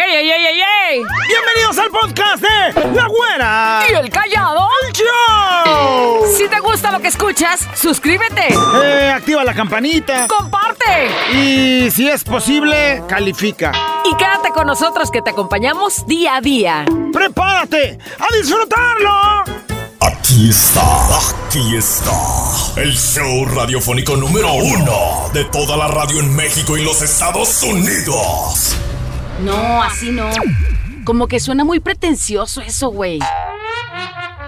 ¡Ey, ey, ey, ey, ey! Bienvenidos al podcast de La Güera. ¿Y el callado? ¡El show! Si te gusta lo que escuchas, suscríbete. Eh, activa la campanita. ¡Comparte! Y si es posible, califica. Y quédate con nosotros que te acompañamos día a día. ¡Prepárate a disfrutarlo! Aquí está, aquí está. El show radiofónico número uno de toda la radio en México y los Estados Unidos. No, así no. Como que suena muy pretencioso eso, güey.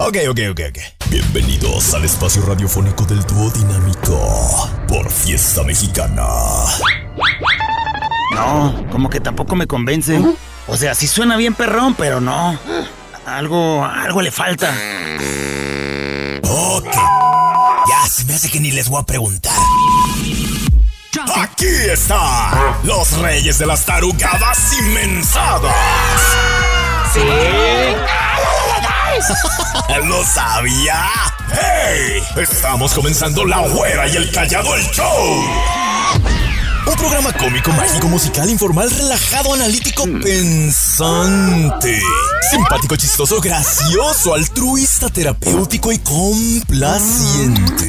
Ok, ok, ok, ok. Bienvenidos al espacio radiofónico del dúo dinámico por Fiesta Mexicana. No, como que tampoco me convence. O sea, sí suena bien perrón, pero no. Algo, algo le falta. Ok. Ya se me hace que ni les voy a preguntar. Aquí está los reyes de las tarugadas inmensadas. Sí. ¿Lo sabía? ¡Hey! Estamos comenzando La Güera y el Callado el Show. Un programa cómico, mágico, musical, informal, relajado, analítico, pensante. Simpático, chistoso, gracioso, altruista, terapéutico y complaciente.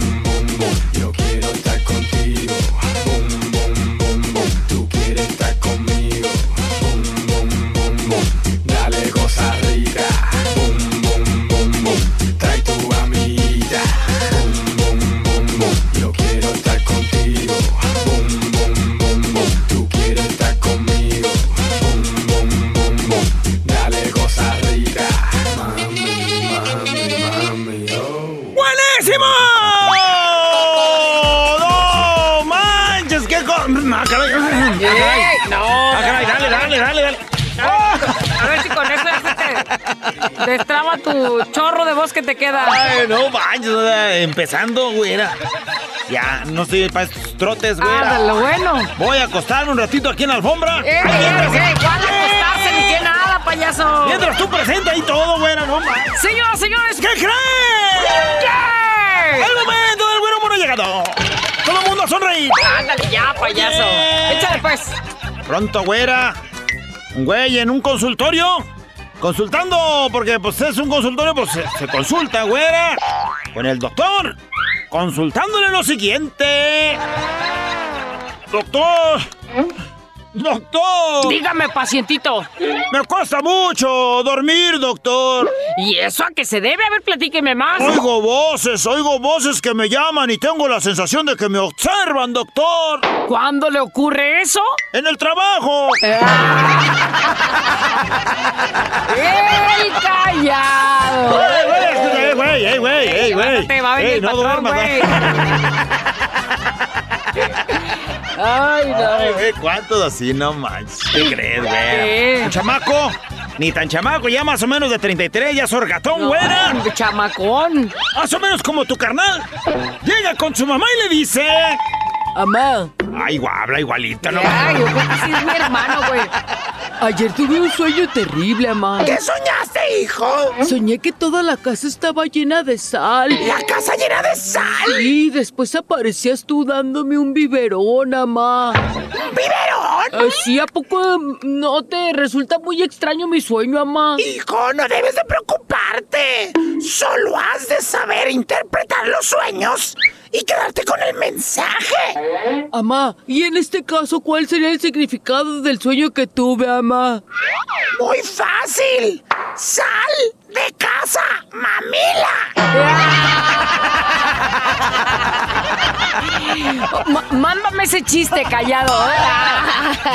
Destraba tu chorro de voz que te queda. Ay, no manches, empezando, güera. Ya, no estoy para estos trotes, güera. Ándale, bueno. Voy a acostarme un ratito aquí en la alfombra. ¡Eh, eh, eh! ¿Cuándo acostarse ni qué nada, payaso? Mientras tú presenta ahí todo, güera, no manches. Señoras, señores, ¿Qué creen? ¿qué? El momento del güero ha llegado. Todo el mundo a sonreír. Ándale ya, payaso. Bien. Échale pues. Pronto, güera. Un güey en un consultorio. Consultando, porque pues es un consultorio, pues se, se consulta, güera. Con el doctor. Consultándole lo siguiente. Doctor. Doctor. Dígame, pacientito. Me cuesta mucho dormir, doctor. ¿Y eso a qué se debe? A ver, platíqueme más. Oigo voces, oigo voces que me llaman y tengo la sensación de que me observan, doctor. ¿Cuándo le ocurre eso? En el trabajo. ¡El callado! ¡Ey, güey! ¡Ey, güey! ¡Ey, güey! ¡Ey, güey! Te va a venir ¡Ey, el no patrón, duermas! güey. Ay, no. Ay, güey, ¿cuántos así? No manches. ¿Qué crees, güey? ¿Qué? ¿Un chamaco? Ni tan chamaco, ya más o menos de 33, ya sorgatón, güera. No, chamacón. Más o menos como tu carnal. Llega con su mamá y le dice... Amá. Ay, guau, habla igualita, ¿no? Ay, yo creo que sí es mi hermano, güey. Ayer tuve un sueño terrible, amá. ¿Qué soñaste, hijo? Soñé que toda la casa estaba llena de sal. ¿La casa llena de sal? Y después aparecías tú dándome un biberón, amá. ¿Biberón? Sí, ¿a poco no te resulta muy extraño mi sueño, amá? Hijo, no debes de preocuparte. Solo has de saber interpretar los sueños y quedarte con el mensaje. Amá, y en este caso, ¿cuál sería el significado del sueño que tuve, amá? Muy fácil. Sal de casa, mamila. Ma- mándame ese chiste callado.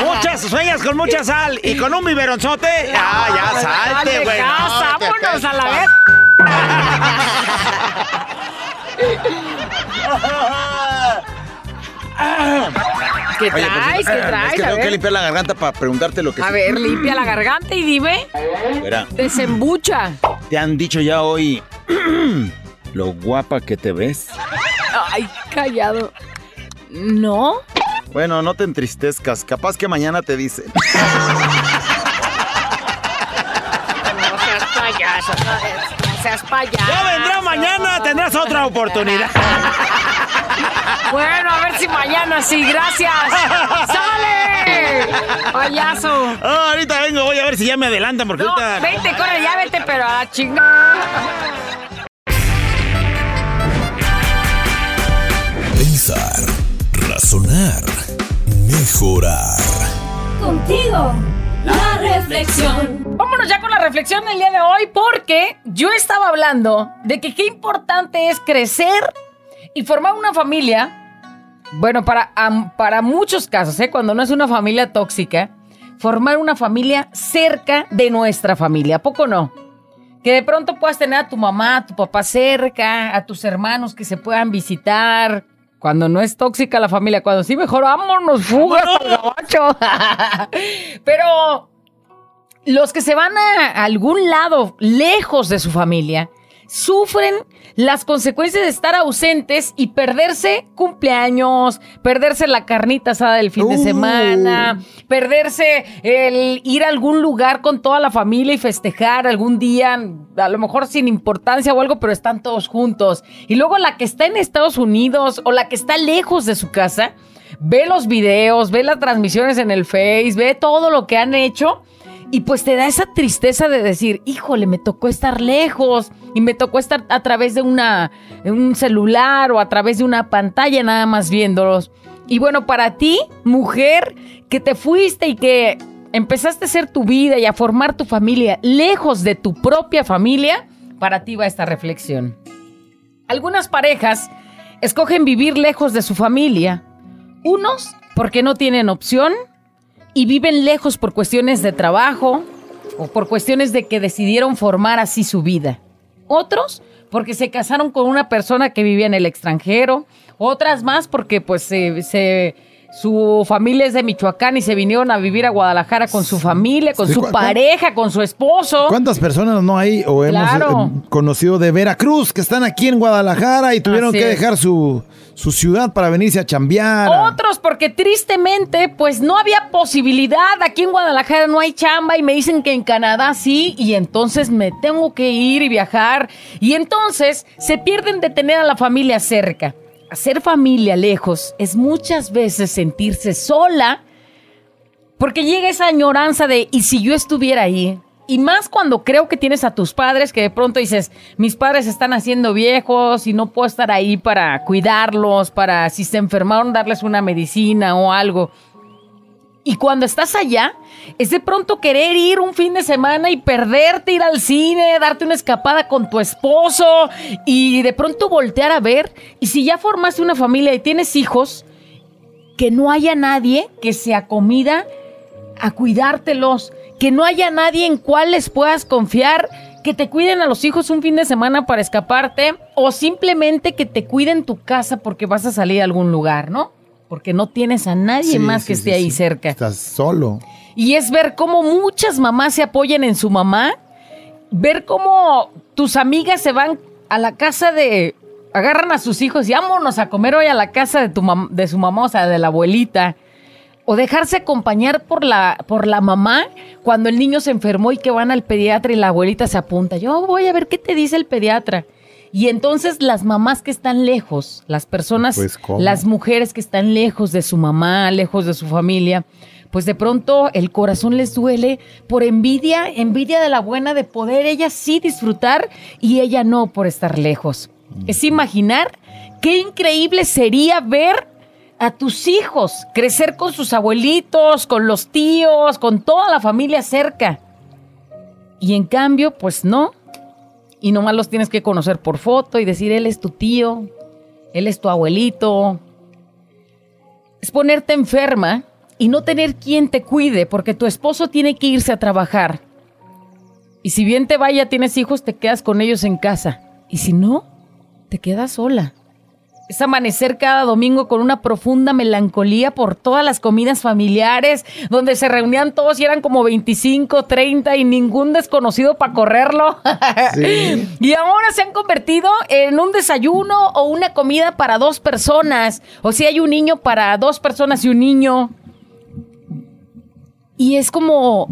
Muchas sueñas con mucha sal y con un biberonzote. Ah, ya salte, güey. casa, No, vámonos a la vez. ¿Qué Oye, pues, traes? ¿Qué traes? Es que a, tengo que limpiar la garganta para preguntarte lo que a sí. ver, limpia la garganta y dime. Espera. Desembucha. ¿Te han dicho ya hoy lo guapa que te ves? Ay, callado. ¿No? Bueno, no te entristezcas. Capaz que mañana te dicen. No seas payaso, no seas payaso. Ya vendrá mañana, tendrás otra oportunidad. Bueno, a ver si mañana sí, gracias. ¡Sale! Payaso. Ah, ahorita vengo, voy a ver si ya me adelantan porque No, ahorita. vete, corre, ya vete, pero a la chingada. Pensar, razonar, mejorar. Contigo, la reflexión. Vámonos ya con la reflexión del día de hoy porque yo estaba hablando de que qué importante es crecer y formar una familia. Bueno, para, para muchos casos, ¿eh? cuando no es una familia tóxica, formar una familia cerca de nuestra familia. ¿A poco no? Que de pronto puedas tener a tu mamá, a tu papá cerca, a tus hermanos que se puedan visitar. Cuando no es tóxica la familia, cuando sí, mejor vámonos, fugas gabacho. Pero los que se van a algún lado lejos de su familia sufren las consecuencias de estar ausentes y perderse cumpleaños, perderse la carnita asada del fin de semana, perderse el ir a algún lugar con toda la familia y festejar algún día, a lo mejor sin importancia o algo, pero están todos juntos. Y luego la que está en Estados Unidos o la que está lejos de su casa, ve los videos, ve las transmisiones en el Face, ve todo lo que han hecho. Y pues te da esa tristeza de decir, híjole, me tocó estar lejos y me tocó estar a través de una, un celular o a través de una pantalla nada más viéndolos. Y bueno, para ti, mujer, que te fuiste y que empezaste a hacer tu vida y a formar tu familia lejos de tu propia familia, para ti va esta reflexión. Algunas parejas escogen vivir lejos de su familia. Unos porque no tienen opción y viven lejos por cuestiones de trabajo o por cuestiones de que decidieron formar así su vida. Otros porque se casaron con una persona que vivía en el extranjero. Otras más porque pues se, se- su familia es de Michoacán y se vinieron a vivir a Guadalajara con su familia, con su ¿cu- cu- pareja, con su esposo. ¿Cuántas personas no hay o hemos Claro. eh, conocido de Veracruz que están aquí en Guadalajara y tuvieron Así que dejar su, su ciudad para venirse a chambear? Otros porque tristemente pues no había posibilidad. Aquí en Guadalajara no hay chamba y me dicen que en Canadá sí y entonces me tengo que ir y viajar. Y entonces se pierden de tener a la familia cerca. Hacer familia lejos es muchas veces sentirse sola porque llega esa añoranza de, ¿y si yo estuviera ahí? Y más cuando creo que tienes a tus padres, que de pronto dices, mis padres están haciendo viejos y no puedo estar ahí para cuidarlos, para si se enfermaron darles una medicina o algo. Y cuando estás allá, es de pronto querer ir un fin de semana y perderte, ir al cine, darte una escapada con tu esposo y de pronto voltear a ver. Y si ya formaste una familia y tienes hijos, que no haya nadie que se acomida a cuidártelos, que no haya nadie en cual les puedas confiar, que te cuiden a los hijos un fin de semana para escaparte o simplemente que te cuiden tu casa porque vas a salir a algún lugar, ¿no? Porque no tienes a nadie Sí, más sí, que sí, esté ahí cerca. Estás solo. Y es ver cómo muchas mamás se apoyan en su mamá, ver cómo tus amigas se van a la casa de, agarran a sus hijos y vámonos a comer hoy a la casa de, tu mam- de su mamá, o sea, de la abuelita. O dejarse acompañar por la, por la mamá cuando el niño se enfermó y que van al pediatra y la abuelita se apunta. Yo voy a ver qué te dice el pediatra. Y entonces las mamás que están lejos, las personas, Pues, las mujeres que están lejos de su mamá, lejos de su familia, pues de pronto el corazón les duele por envidia, envidia de la buena de poder ella sí disfrutar y ella no por estar lejos. Es imaginar qué increíble sería ver a tus hijos crecer con sus abuelitos, con los tíos, con toda la familia cerca. Y en cambio, pues no. Y nomás los tienes que conocer por foto y decir, él es tu tío, él es tu abuelito. Es ponerte enferma y no tener quien te cuide porque tu esposo tiene que irse a trabajar. Y si bien te vaya, tienes hijos, te quedas con ellos en casa. Y si no, te quedas sola. Es amanecer cada domingo con una profunda melancolía por todas las comidas familiares, donde se reunían todos y eran como 25, 30 y ningún desconocido para correrlo. Sí. y ahora se han convertido en un desayuno o una comida para dos personas. O si hay un niño para dos personas y un niño. Y es como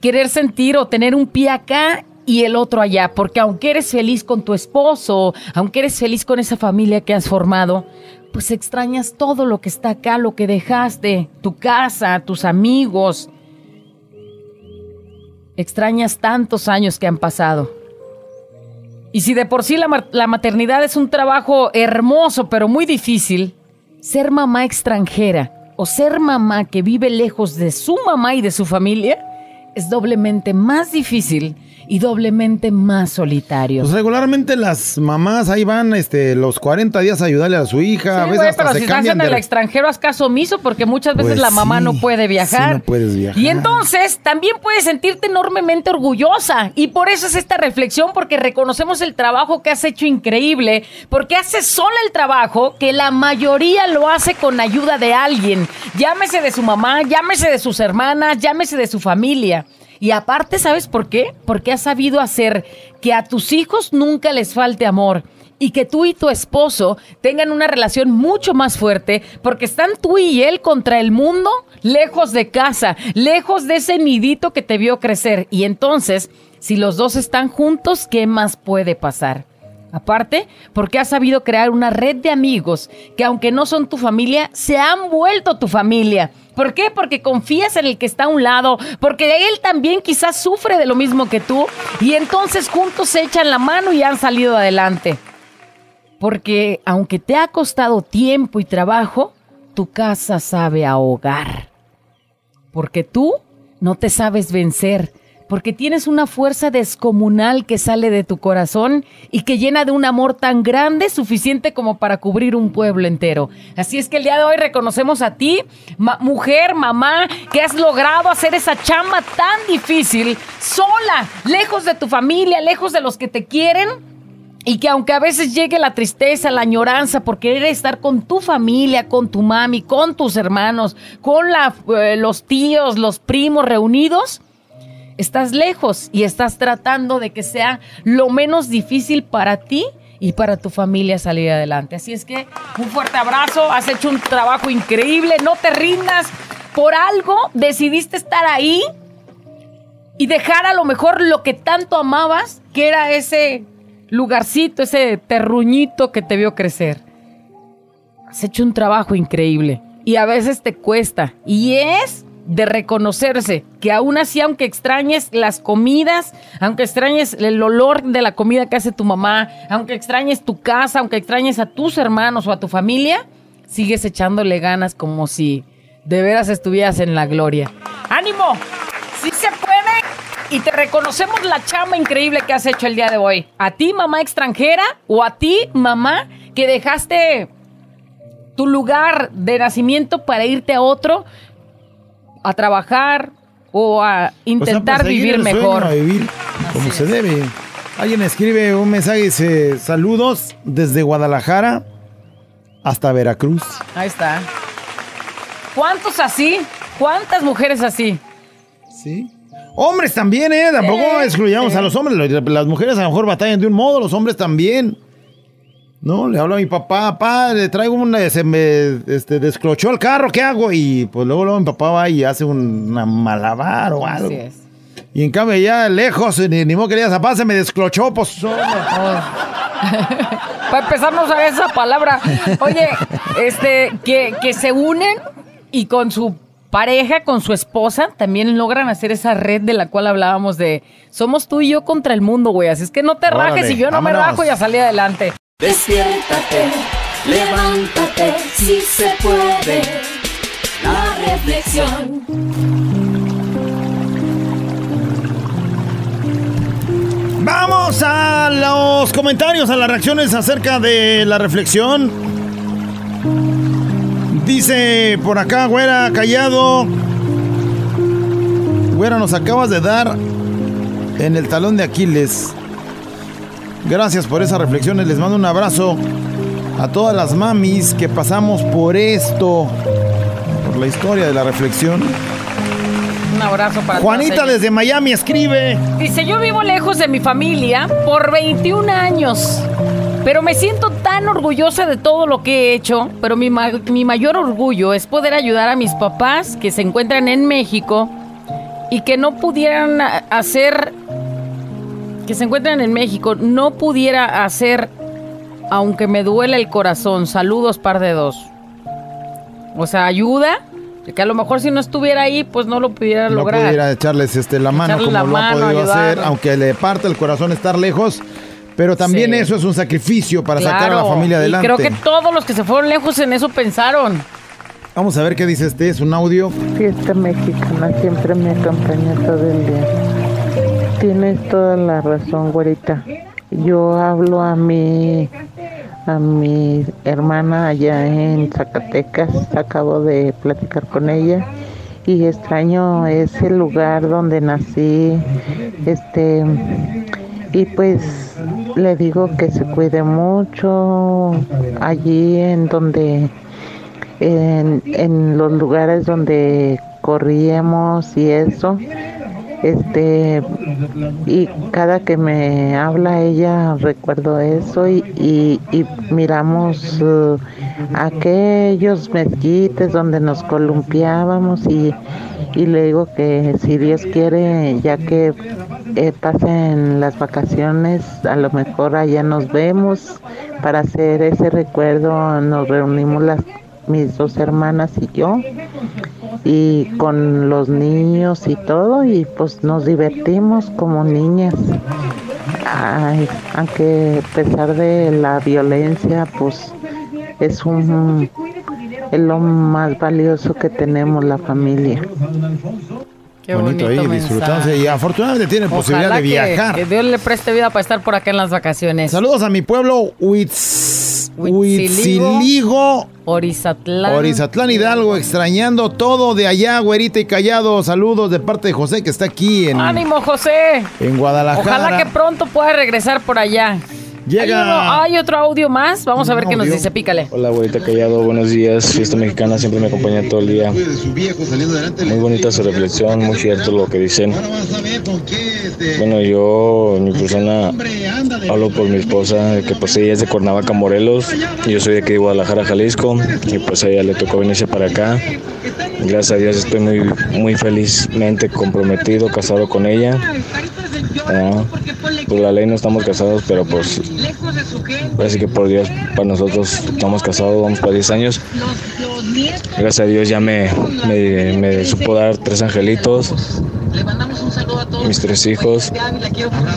querer sentir o tener un pie acá y el otro allá, porque aunque eres feliz con tu esposo, aunque eres feliz con esa familia que has formado, pues extrañas todo lo que está acá, lo que dejaste, tu casa, tus amigos. Extrañas tantos años que han pasado. Y si de por sí la, ma- la maternidad es un trabajo hermoso, pero muy difícil, ser mamá extranjera o ser mamá que vive lejos de su mamá y de su familia es doblemente más difícil y doblemente más solitario. Pues regularmente las mamás ahí van este, los 40 días a ayudarle a su hija. a Sí, veces güey, hasta pero se si estás en el de... extranjero, haz caso omiso porque muchas veces Pues la mamá sí, no puede viajar. sí, no puedes viajar. Y entonces también puedes sentirte enormemente orgullosa. Y por eso es esta reflexión, porque reconocemos el trabajo que has hecho increíble, porque haces sola el trabajo que la mayoría lo hace con ayuda de alguien. Llámese de su mamá, llámese de sus hermanas, llámese de su familia. Y aparte, ¿sabes por qué? Porque has sabido hacer que a tus hijos nunca les falte amor y que tú y tu esposo tengan una relación mucho más fuerte porque están tú y él contra el mundo, lejos de casa, lejos de ese nidito que te vio crecer. Y entonces, si los dos están juntos, ¿qué más puede pasar? Aparte, porque has sabido crear una red de amigos que aunque no son tu familia, se han vuelto tu familia. ¿Por qué? Porque confías en el que está a un lado, porque él también quizás sufre de lo mismo que tú y entonces juntos se echan la mano y han salido adelante. Porque aunque te ha costado tiempo y trabajo, tu casa sabe ahogar. Porque tú no te sabes vencer, porque tienes una fuerza descomunal que sale de tu corazón y que llena de un amor tan grande suficiente como para cubrir un pueblo entero. Así es que el día de hoy reconocemos a ti, mujer, mamá, que has logrado hacer esa chamba tan difícil, sola, lejos de tu familia, lejos de los que te quieren, y que aunque a veces llegue la tristeza, la añoranza por querer estar con tu familia, con tu mami, con tus hermanos, con eh, los tíos, los primos reunidos, estás lejos y estás tratando de que sea lo menos difícil para ti y para tu familia salir adelante. Así es que un fuerte abrazo, has hecho un trabajo increíble, no te rindas. Por algo decidiste estar ahí y dejar a lo mejor lo que tanto amabas, que era ese lugarcito, ese terruñito que te vio crecer. Has hecho un trabajo increíble y a veces te cuesta y es de reconocerse que aún así, aunque extrañes las comidas, aunque extrañes el olor de la comida que hace tu mamá, aunque extrañes tu casa, aunque extrañes a tus hermanos o a tu familia, sigues echándole ganas como si de veras estuvieras en la gloria. ¡Ánimo! ¡Sí se puede! Y te reconocemos la chamba increíble que has hecho el día de hoy. A ti, mamá extranjera, o a ti, mamá, que dejaste tu lugar de nacimiento para irte a otro, a trabajar o a intentar O sea, perseguir vivir sueño, mejor. a vivir como se debe. Alguien escribe un mensaje y dice, saludos desde Guadalajara hasta Veracruz. Ahí está. ¿Cuántos así? ¿Cuántas mujeres así? Sí. Hombres también, ¿eh? Tampoco excluyamos a los hombres. Las mujeres a lo mejor batallan de un modo, los hombres también. No, le hablo a mi papá, papá, le traigo una, se me este, desclochó el carro, ¿qué hago? Y pues luego, luego mi papá va y hace un una malabar o algo. Así es. Y en cambio ya lejos, ni, ni modo que le digas, papá, se me desclochó, pues... hombre". Para empezar, no sabes esa palabra. Oye, este, que, que se unen y con su pareja, con su esposa, también logran hacer esa red de la cual hablábamos de somos tú y yo contra el mundo, güey. Así es que no te Órale, rajes y yo no me rajo y a salir adelante. Despiértate, levántate, si se puede. La reflexión. Vamos a los comentarios, a las reacciones acerca de la reflexión. Dice por acá, güera, callado. Güera, nos acabas de dar en el talón de Aquiles. Gracias por esas reflexiones, les mando un abrazo. a todas las mamis que pasamos por esto, por la historia de la reflexión. Un abrazo para Juanita desde Miami escribe. Dice, yo vivo lejos de mi familia por 21 años, pero me siento tan orgullosa de todo lo que he hecho, pero mi, ma- mi mayor orgullo es poder ayudar a mis papás que se encuentran en México y que no pudieran hacer, que se encuentran en México, no pudiera hacer, aunque me duele el corazón. Saludos, par de dos. O sea, ayuda, que a lo mejor si no estuviera ahí, pues no lo pudiera No lograr. pudiera echarles este, la mano Echarle como la lo mano, ha podido ayudar. hacer, aunque le parte el corazón estar lejos. Pero también Sí. eso es un sacrificio para sacar a la familia y adelante. creo que todos los que se fueron lejos en eso pensaron. Vamos a ver qué dice este, es un audio. Fiesta mexicana siempre me acompaña todo el día. Tienes toda la razón, güerita. Yo hablo a mi a mi hermana allá en Zacatecas, acabo de platicar con ella y extraño ese lugar donde nací, este y pues le digo que se cuide mucho allí en donde en, en los lugares donde corríamos y eso este y cada que me habla ella recuerdo eso y, y- miramos uh, aquellos mezquites donde nos columpiábamos y, y le digo que si Dios quiere ya que eh, pasen las vacaciones a lo mejor allá nos vemos. Para hacer ese recuerdo nos reunimos las mis dos hermanas y yo y con los niños y todo y pues nos divertimos como niñas. Ay, aunque a pesar de la violencia pues es un es lo más valioso que tenemos la familia. Qué bonito, ahí mensaje. disfrutándose y afortunadamente tienen posibilidad de que- viajar. Que, Dios le preste vida para estar por acá en las vacaciones. Saludos a mi pueblo Huitz- Huitziligo. Orizatlán. Orizatlán Hidalgo, extrañando todo de allá, güerita y callado. Saludos de parte de José que está aquí en, Ánimo, José. en Guadalajara. Ojalá que pronto pueda regresar por allá. Llega- Hay, uno- hay otro audio más. Vamos a ver qué nos dice. Pícale. Hola, abuelita Callado, buenos días. Fiesta mexicana siempre me acompaña todo el día. Muy bonita su reflexión, muy cierto lo que dicen. Bueno, yo, en mi persona, hablo por mi esposa, que pues ella es de Cuernavaca, Morelos. y Yo soy de aquí de Guadalajara, Jalisco. Y pues a ella le tocó venirse para acá. Gracias a Dios estoy muy, muy felizmente comprometido, casado con ella. Ah, Por la ley no estamos casados, pero pues Así que por Dios, para nosotros estamos casados, vamos para 10 años. Gracias a Dios ya me, me, me supo dar tres angelitos. Mis tres hijos,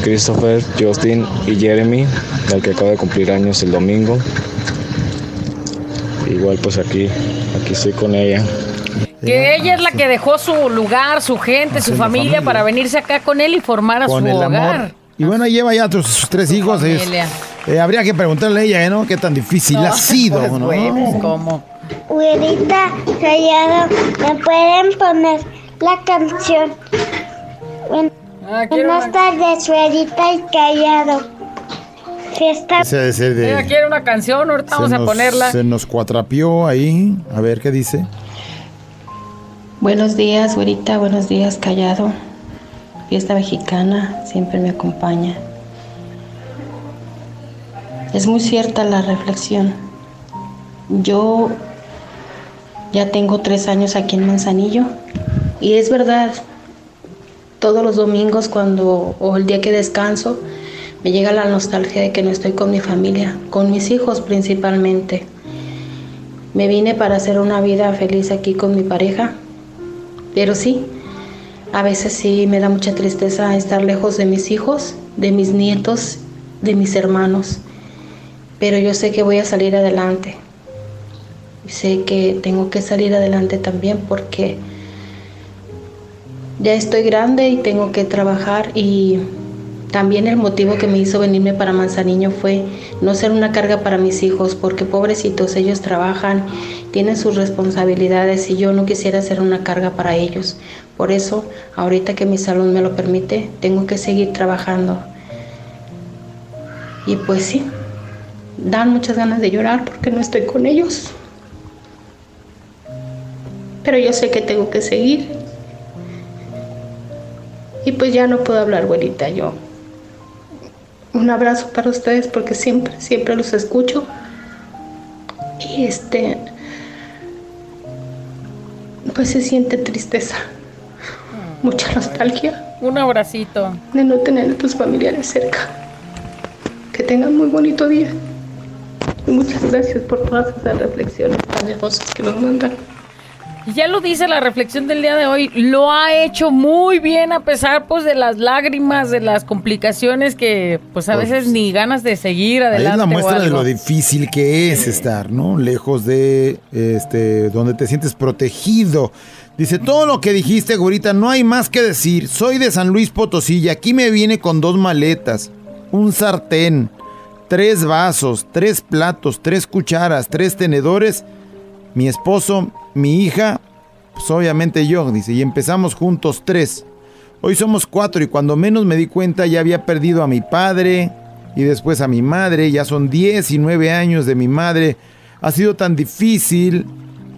Christopher, Justin y Jeremy, el que acaba de cumplir años el domingo. Igual pues aquí, aquí estoy con ella. Que ella es la que dejó su lugar, su gente, su familia, familia. para venirse acá con él y formar a con su el amor. hogar. Y bueno, ahí lleva ya tus- sus tres hijos. es- eh, habría que preguntarle a ella, ¿eh, ¿no? ¿Qué tan difícil ha sido? Pues, ¿no? pues, ¿cómo? Güerita Callado, ¿me pueden poner la canción? Ah, Buenas una, tardes, Güerita y Callado. Fiesta Ese ser de- ella quiere una canción, ahorita vamos a ponerla. Se nos cuatrapió ahí. A ver qué dice. Buenos días, güerita, buenos días, callado. Fiesta mexicana siempre me acompaña. Es muy cierta la reflexión. Yo ya tengo tres años aquí en Manzanillo y es verdad, todos los domingos cuando o el día que descanso me llega la nostalgia de que no estoy con mi familia, con mis hijos principalmente. Me vine para hacer una vida feliz aquí con mi pareja, pero sí, a veces sí me da mucha tristeza estar lejos de mis hijos, de mis nietos, de mis hermanos. Pero yo sé que voy a salir adelante. Sé que tengo que salir adelante también porque ya estoy grande y tengo que trabajar y también el motivo que me hizo venirme para Manzaniño fue no ser una carga para mis hijos, porque pobrecitos, ellos trabajan, tienen sus responsabilidades y yo no quisiera ser una carga para ellos. Por eso, ahorita que mi salud me lo permite, tengo que seguir trabajando. Y pues sí, dan muchas ganas de llorar porque no estoy con ellos. Pero yo sé que tengo que seguir. Y pues ya no puedo hablar, abuelita, yo. Un abrazo para ustedes porque siempre, siempre los escucho. Y este, pues se siente tristeza, mucha nostalgia Un abracito. de no tener a tus familiares cerca. Que tengan muy bonito día. Y muchas gracias por todas esas reflexiones tan hermosas que nos mandan. Ya lo dice la reflexión del día de hoy, lo ha hecho muy bien a pesar pues de las lágrimas, de las complicaciones que pues a Pues, veces ni ganas de seguir Ahí adelante. es la muestra de lo difícil que es estar, ¿no? Lejos de este donde te sientes protegido. Dice, todo lo que dijiste, güerita, no hay más que decir. Soy de San Luis Potosí y aquí me viene con dos maletas, un sartén, tres vasos, tres platos, tres cucharas, tres tenedores, mi esposo, mi hija, pues obviamente yo, dice, y empezamos juntos tres. Hoy somos cuatro y cuando menos me di cuenta ya había perdido a mi padre y después a mi madre. Ya son 19 años de mi madre. Ha sido tan difícil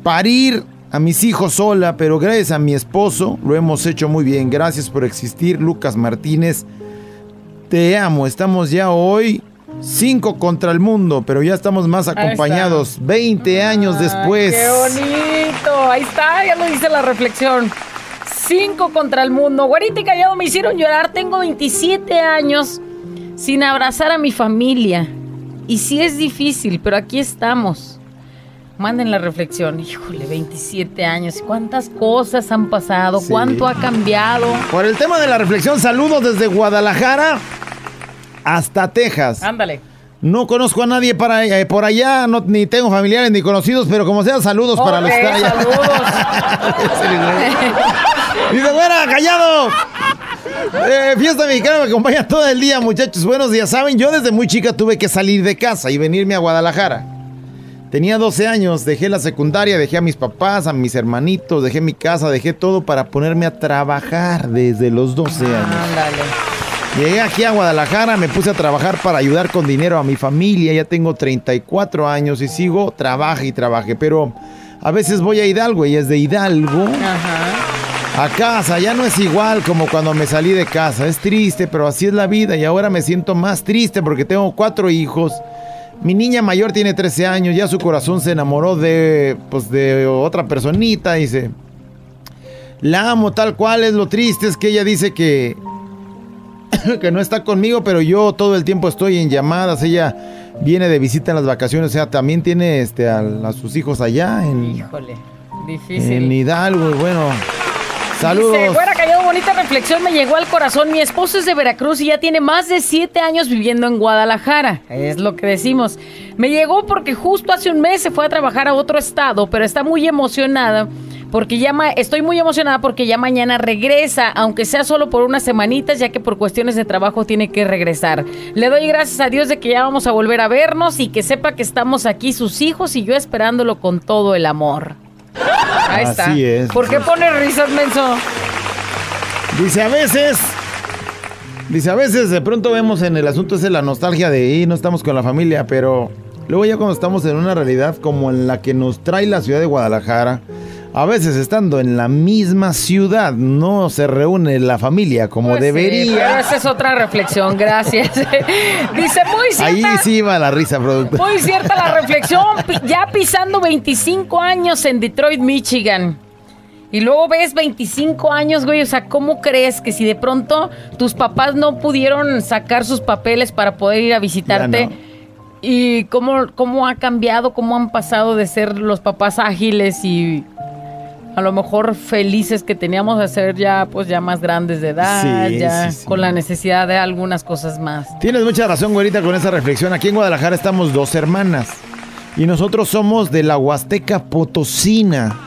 parir a mis hijos sola, pero gracias a mi esposo lo hemos hecho muy bien. Gracias por existir, Lucas Martínez. Te amo. Estamos ya hoy cinco contra el mundo, pero ya estamos más acompañados 20 años Ay, después. ¡Qué bonito! Ahí está, ya lo dice la reflexión. Cinco contra el mundo. Güerita y callado me hicieron llorar. Tengo 27 años sin abrazar a mi familia. Y sí es difícil, pero aquí estamos. Manden la reflexión. Híjole, 27 años. ¿Cuántas cosas han pasado? Sí. ¿Cuánto ha cambiado? Por el tema de la reflexión, saludos desde Guadalajara hasta Texas. Ándale. No conozco a nadie para, eh, por allá, no, ni tengo familiares ni conocidos, pero como sea, saludos para los que allá. saludos. Dice, fuera, callado. Eh, fiesta mexicana me acompaña todo el día, muchachos. Buenos días. Saben, yo desde muy chica tuve que salir de casa y venirme a Guadalajara. Tenía 12 años, dejé la secundaria, dejé a mis papás, a mis hermanitos, dejé mi casa, dejé todo para ponerme a trabajar desde los 12 años. Ándale. Llegué aquí a Guadalajara, me puse a trabajar para ayudar con dinero a mi familia. Ya tengo 34 años y sigo, trabaje y trabaje. Pero a veces voy a Hidalgo y es de Hidalgo Ajá. a casa. Ya no es igual como cuando me salí de casa. Es triste, pero así es la vida. Y ahora me siento más triste porque tengo cuatro hijos. Mi niña mayor tiene 13 años. Ya su corazón se enamoró de, pues, de otra personita. Dice, la amo tal cual. Es lo triste es que ella dice que que no está conmigo, pero yo todo el tiempo estoy en llamadas. Ella viene de visita en las vacaciones, o sea, también tiene este, a, a sus hijos allá en, Híjole, en difícil. Hidalgo. Y bueno, saludos. Dice, fuera callado, bonita reflexión, me llegó al corazón. Mi esposo es de Veracruz y ya tiene más de siete años viviendo en Guadalajara. Es lo que decimos. Me llegó porque justo hace un mes se fue a trabajar a otro estado, pero está muy emocionada. Porque ya ma- estoy muy emocionada porque ya mañana regresa, aunque sea solo por unas semanitas, ya que por cuestiones de trabajo tiene que regresar. Le doy gracias a Dios de que ya vamos a volver a vernos y que sepa que estamos aquí sus hijos y yo esperándolo con todo el amor. Ahí está. Así es. ¿Por qué pone risas, menso? Dice a veces. Dice a veces de pronto vemos en el asunto ese la nostalgia de y no estamos con la familia, pero luego ya cuando estamos en una realidad como en la que nos trae la ciudad de Guadalajara, a veces estando en la misma ciudad no se reúne la familia como Pues sí, debería. pero esa es otra reflexión, gracias. Dice, muy cierta, Ahí sí va la risa, producto. muy cierta la reflexión, ya pisando 25 años en Detroit, Michigan. Y luego ves 25 años, güey, o sea, ¿cómo crees que si de pronto tus papás no pudieron sacar sus papeles para poder ir a visitarte? Y cómo, cómo ha cambiado, cómo han pasado de ser los papás ágiles y a lo mejor felices que teníamos a ser ya, pues ya más grandes de edad, Sí, ya sí, sí. con la necesidad de algunas cosas más. Tienes mucha razón, güerita, con esa reflexión. Aquí en Guadalajara estamos dos hermanas. Y nosotros somos de la Huasteca Potosina.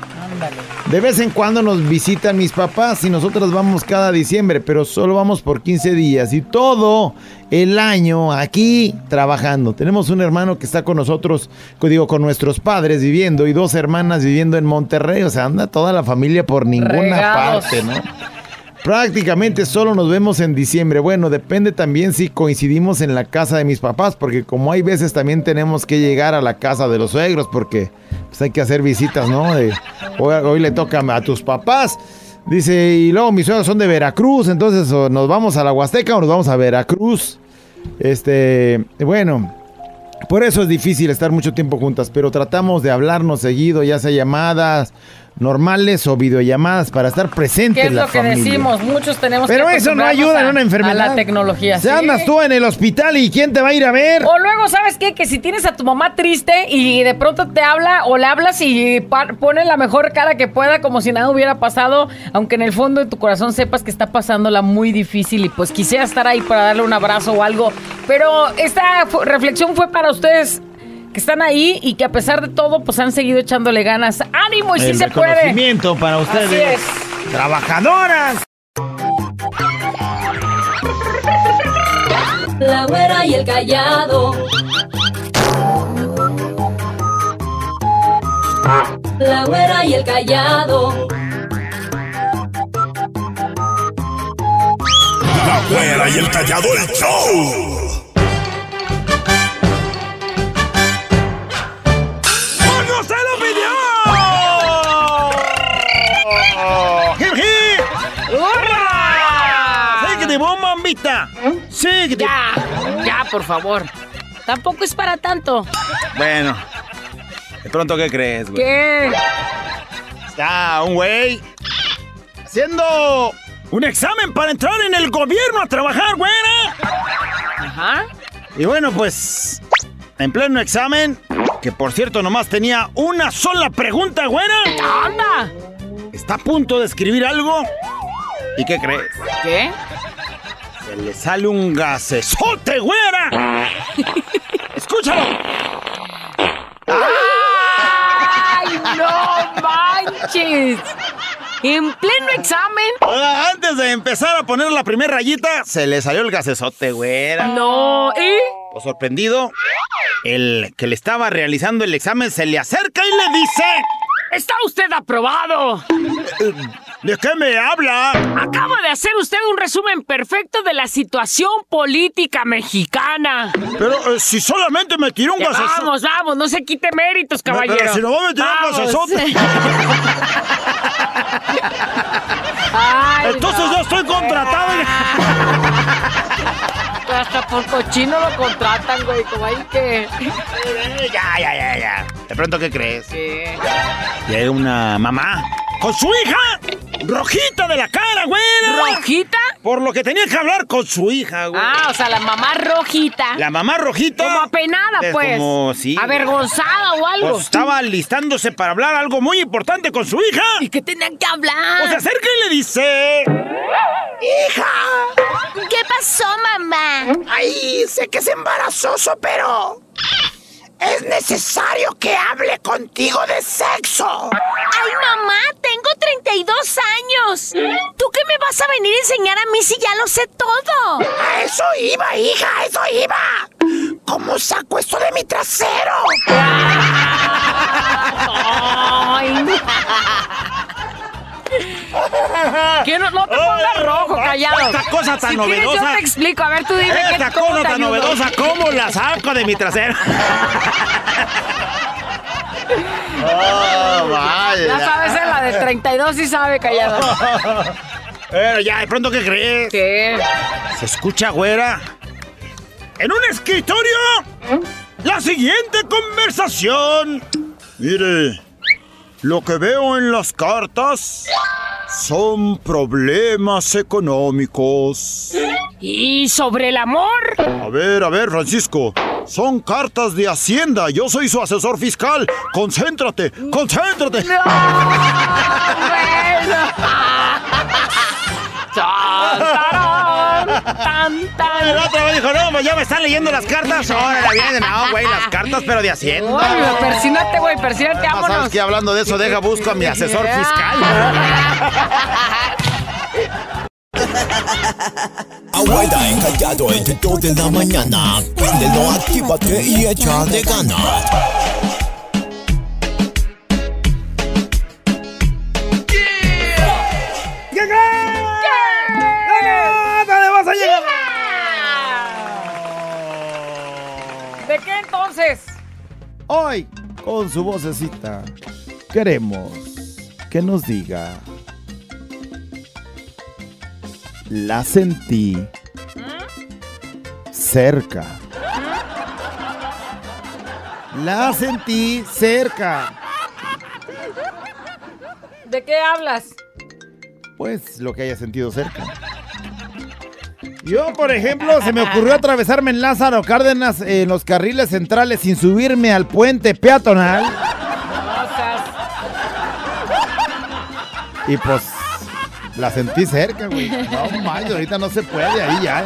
De vez en cuando nos visitan mis papás y nosotros vamos cada diciembre, pero solo vamos por 15 días y todo el año aquí trabajando. Tenemos un hermano que está con nosotros, digo, con nuestros padres viviendo y dos hermanas viviendo en Monterrey. O sea, anda toda la familia por ninguna Regados. parte, ¿no? Prácticamente solo nos vemos en diciembre. Bueno, depende también si coincidimos en la casa de mis papás, porque como hay veces también tenemos que llegar a la casa de los suegros, porque pues, hay que hacer visitas, ¿no? Hoy, le toca a tus papás. Dice, y luego mis suegros son de Veracruz, entonces nos vamos a la Huasteca o nos vamos a Veracruz. Este, bueno, por eso es difícil estar mucho tiempo juntas, pero tratamos de hablarnos seguido, ya sea llamadas normales o videollamadas para estar presentes ¿Qué es la lo que decimos? Muchos tenemos Pero que eso no ayuda en a- una enfermedad. A la tecnología. Se sí. andas tú en el hospital y ¿quién te va a ir a ver? O luego, ¿sabes qué? Que si tienes a tu mamá triste y de pronto te habla o le hablas y pone la mejor cara que pueda como si nada hubiera pasado, aunque en el fondo de tu corazón sepas que está pasándola muy difícil y pues quisiera estar ahí para darle un abrazo o algo. Pero esta reflexión fue para ustedes que están ahí y que a pesar de todo pues han seguido echándole ganas. ¡Ánimo! Y sí se puede. reconocimiento para ustedes. Así es. Trabajadoras. La güera y el callado. La güera y el callado. La güera y el callado el show. ¡Porque usted lo pidió! ¡Hip, hip! ¡Hurra! ¡Sí que te bomba, mambita! ¡Sí que te... Ya, ya, por favor. Tampoco es para tanto. Bueno. ¿De pronto qué crees, güey? ¿Qué? Está un güey haciendo un examen para entrar en el gobierno a trabajar, güera. Ajá. Y bueno, pues, en pleno examen, que por cierto nomás tenía una sola pregunta, güera. ¡Anda! Está a punto de escribir algo. ¿Y qué crees? ¿Qué? Se le sale un gasesote, güera. Escúchalo. ¡Ay, no manches! En pleno examen. Antes de empezar a poner la primera rayita, se le salió el gasesote, güera. No, ¿y? Pues sorprendido, el que le estaba realizando el examen se le acerca y le dice... ¡Está usted aprobado! ¿De qué me habla? Acaba de hacer usted un resumen perfecto de la situación política mexicana. Pero eh, si solamente me tiró un Ya, gasesote... vamos, vamos, no se quite méritos, No, pero caballero. si no va a meter un. Ay, Entonces no. yo estoy contratado. Hasta por cochino lo contratan, güey, como hay que... Ya, ya, ya, ya. ¿De pronto qué crees? ¿Qué? Llega una mamá con su hija rojita de la cara, güera. ¿Rojita? Por lo que tenía que hablar con su hija, güey. Ah, o sea, la mamá rojita. La mamá rojita. Como apenada, Es pues. Como, sí. Avergonzada o algo. Pues estaba listándose para hablar algo muy importante con su hija. ¿Y qué tenían que hablar? Pues acerca y le dice... ¡Hija! ¿Qué pasó, mamá? Ay, sé que es embarazoso, pero... Es necesario que hable contigo de sexo. Ay, mamá, tengo 32 años. ¿Tú qué me vas a venir a enseñar a mí si ya lo sé todo? A eso iba, hija, a eso iba. ¿Cómo saco esto de mi trasero? Ay. ¿Qué no, no te pongas rojo, callado. Esta cosa tan si quieres, novedosa. yo te explico. A ver, tú dime qué Esta cómo cosa tan novedosa, ¿cómo la saco de mi trasero? oh, vaya. Ya sabes, en la de 32 sí sabe, callado. Pero ya, de pronto, ¿qué crees? ¿Qué? Se escucha, güera. En un escritorio. La siguiente conversación. Mire, lo que veo en las cartas son problemas económicos. ¿Y sobre el amor? A ver, a ver, Francisco. Son cartas de Hacienda. Yo soy su asesor fiscal. Concéntrate, concéntrate. bueno. Tan, tan, El otro dijo, no, pues ya me están leyendo las cartas. Ahora viene, no, güey, las cartas, pero de Hacienda. Uy, persínate, güey, persínate, Ah, ¿Sabes vámonos. qué? Hablando de eso, deja, busco a mi asesor fiscal. Abuela encallado entre 2 de la mañana. Préndelo, actívate y échale ganas. Entonces? Hoy, con su vocecita, queremos que nos diga. La sentí cerca. La sentí cerca. ¿De qué hablas? Pues lo que haya sentido cerca. Yo, por ejemplo, se me ocurrió atravesarme en Lázaro Cárdenas en los carriles centrales sin subirme al puente peatonal. Y pues la sentí cerca, güey. No manches, ahorita no se puede, ahí ya.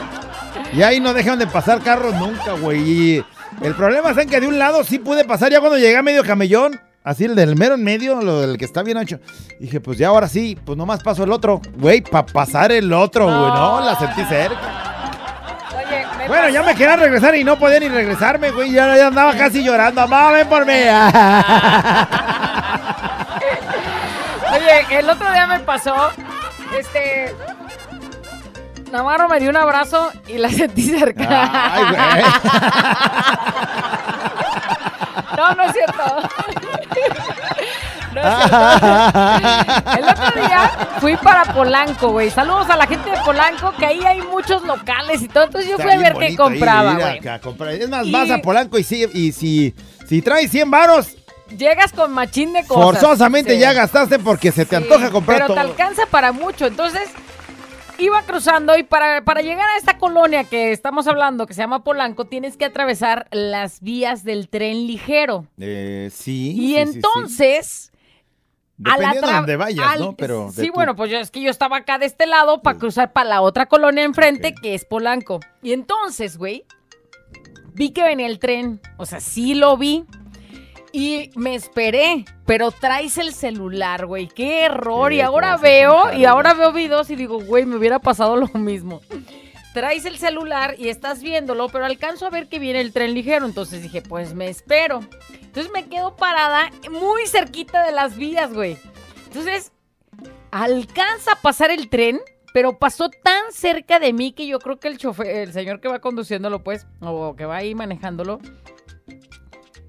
Y ahí no dejan de pasar carros nunca, güey. El problema es en que de un lado sí pude pasar ya cuando llegué a medio camellón. Así el del mero en medio, lo del que está bien ancho. Dije, pues ya ahora sí, pues nomás paso el otro. Güey, para pasar el otro, güey. No, la sentí cerca. Oye, me Bueno, ya me quería regresar y no podía ni regresarme, güey. Ya, ya andaba casi llorando. Mamá, ven por mí. Oye, el otro día me pasó, este... Navarro me dio un abrazo y la sentí cerca. Ay, güey. No, no es cierto. No. El otro día fui para Polanco, güey. Saludos a la gente de Polanco, que ahí hay muchos locales y todo. Entonces yo Está fui a ver qué compraba, güey. Es más, Y- vas a Polanco y, si, y si, si traes 100 varos, Llegas con machín de cosas. forzosamente Sí. ya gastaste porque se te Sí, antoja comprar pero todo. te alcanza para mucho. Entonces, iba cruzando y para, para llegar a esta colonia que estamos hablando, que se llama Polanco, tienes que atravesar las vías del tren ligero. Eh, sí. Y sí, sí, entonces... a la Dependiendo de donde vayas, al- ¿no? Pero sí, tu- bueno, pues yo, es que yo estaba acá de este lado para cruzar para la otra colonia enfrente, que es Polanco. Y entonces, güey, vi que venía el tren. O sea, sí lo vi. Y me esperé, pero traes el celular, güey. Qué error. Sí, y ahora veo, y ahora veo videos y digo, güey, me hubiera pasado lo mismo. Traes el celular y estás viéndolo, pero alcanzo a ver que viene el tren ligero. Entonces dije, pues me espero. Entonces me quedo parada muy cerquita de las vías, güey. Entonces, alcanza a pasar el tren, pero pasó tan cerca de mí que yo creo que el chofer, el señor que va conduciéndolo, pues, o que va ahí manejándolo,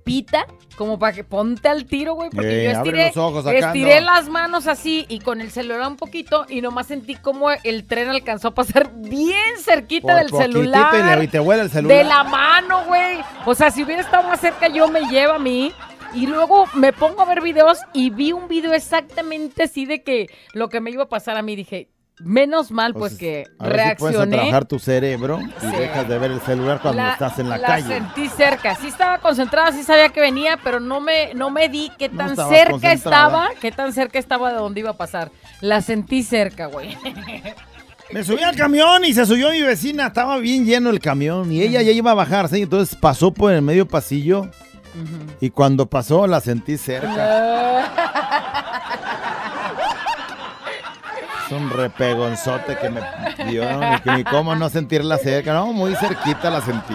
pita como para que ponte al tiro, güey, porque Eh, yo estiré, los ojos estiré las manos así y con el celular un poquito y nomás sentí como el tren alcanzó a pasar bien cerquita Por del celular. Y, le- y te vuela el celular. De la mano, güey. O sea, si hubiera estado más cerca, yo me lleva a mí. Y luego me pongo a ver videos y vi un video exactamente así de que lo que me iba a pasar a mí. Dije, menos mal, pues, que A ver si puedes reaccioné. trabajar tu cerebro y Sí. dejas de ver el celular cuando estás en la, calle. sentí cerca. Sí estaba concentrada, sí sabía que venía, pero no me, no me di qué tan cerca estaba, qué tan cerca estaba de donde iba a pasar. La sentí cerca, güey. Me subí al camión y se subió mi vecina. Estaba bien lleno el camión y ella ya iba a bajarse. Y entonces pasó por el medio pasillo. Y cuando pasó la sentí cerca. Es un repegonzote que me dio. Ni, cómo no sentirla cerca. No, muy cerquita la sentí.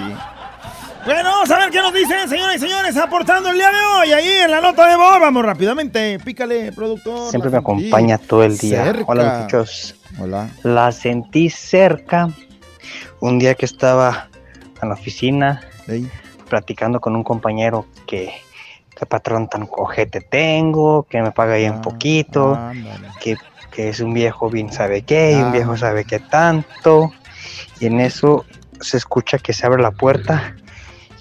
Bueno, vamos a ver qué nos dicen, señoras y señores, aportando el día de hoy. Ahí en la nota de voz. Vamos rápidamente. Pícale, productor. Siempre me acompaña todo el día. cerca. Hola muchachos. Hola. La sentí cerca un día que estaba en la oficina platicando con un compañero que qué patrón tan cojete tengo, que me paga Ah, bien poquito, que, que es un viejo bien sabe qué y un Ah. viejo sabe qué tanto. Y en eso se escucha que se abre la puerta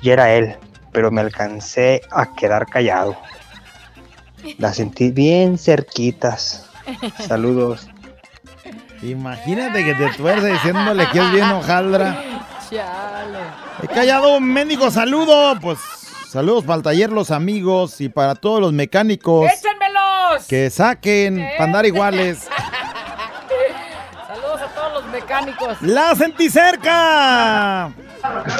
y era él, pero me alcancé a quedar callado. La sentí bien cerquitas. Saludos. Imagínate que te tuerce diciéndole que es bien hojaldra. Chale. He callado un mendigo saludo. Pues saludos para el taller Los Amigos y para todos los mecánicos ¡Échenmelos! que saquen para andar iguales. Saludos a todos los mecánicos. ¡La sentí cerca!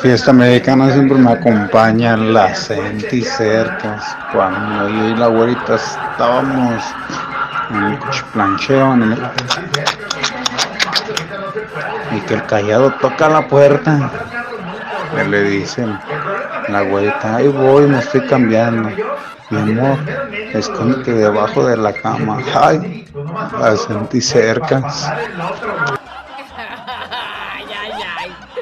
Fiesta mexicana siempre me acompaña las cercas. Cuando yo y la abuelita estábamos en el plancheo, en el- y que el callado toca la puerta. Y le dicen la abuelita, ahí voy, me estoy cambiando. Mi amor, escóndete debajo de la cama. Ay, las sentí cercas.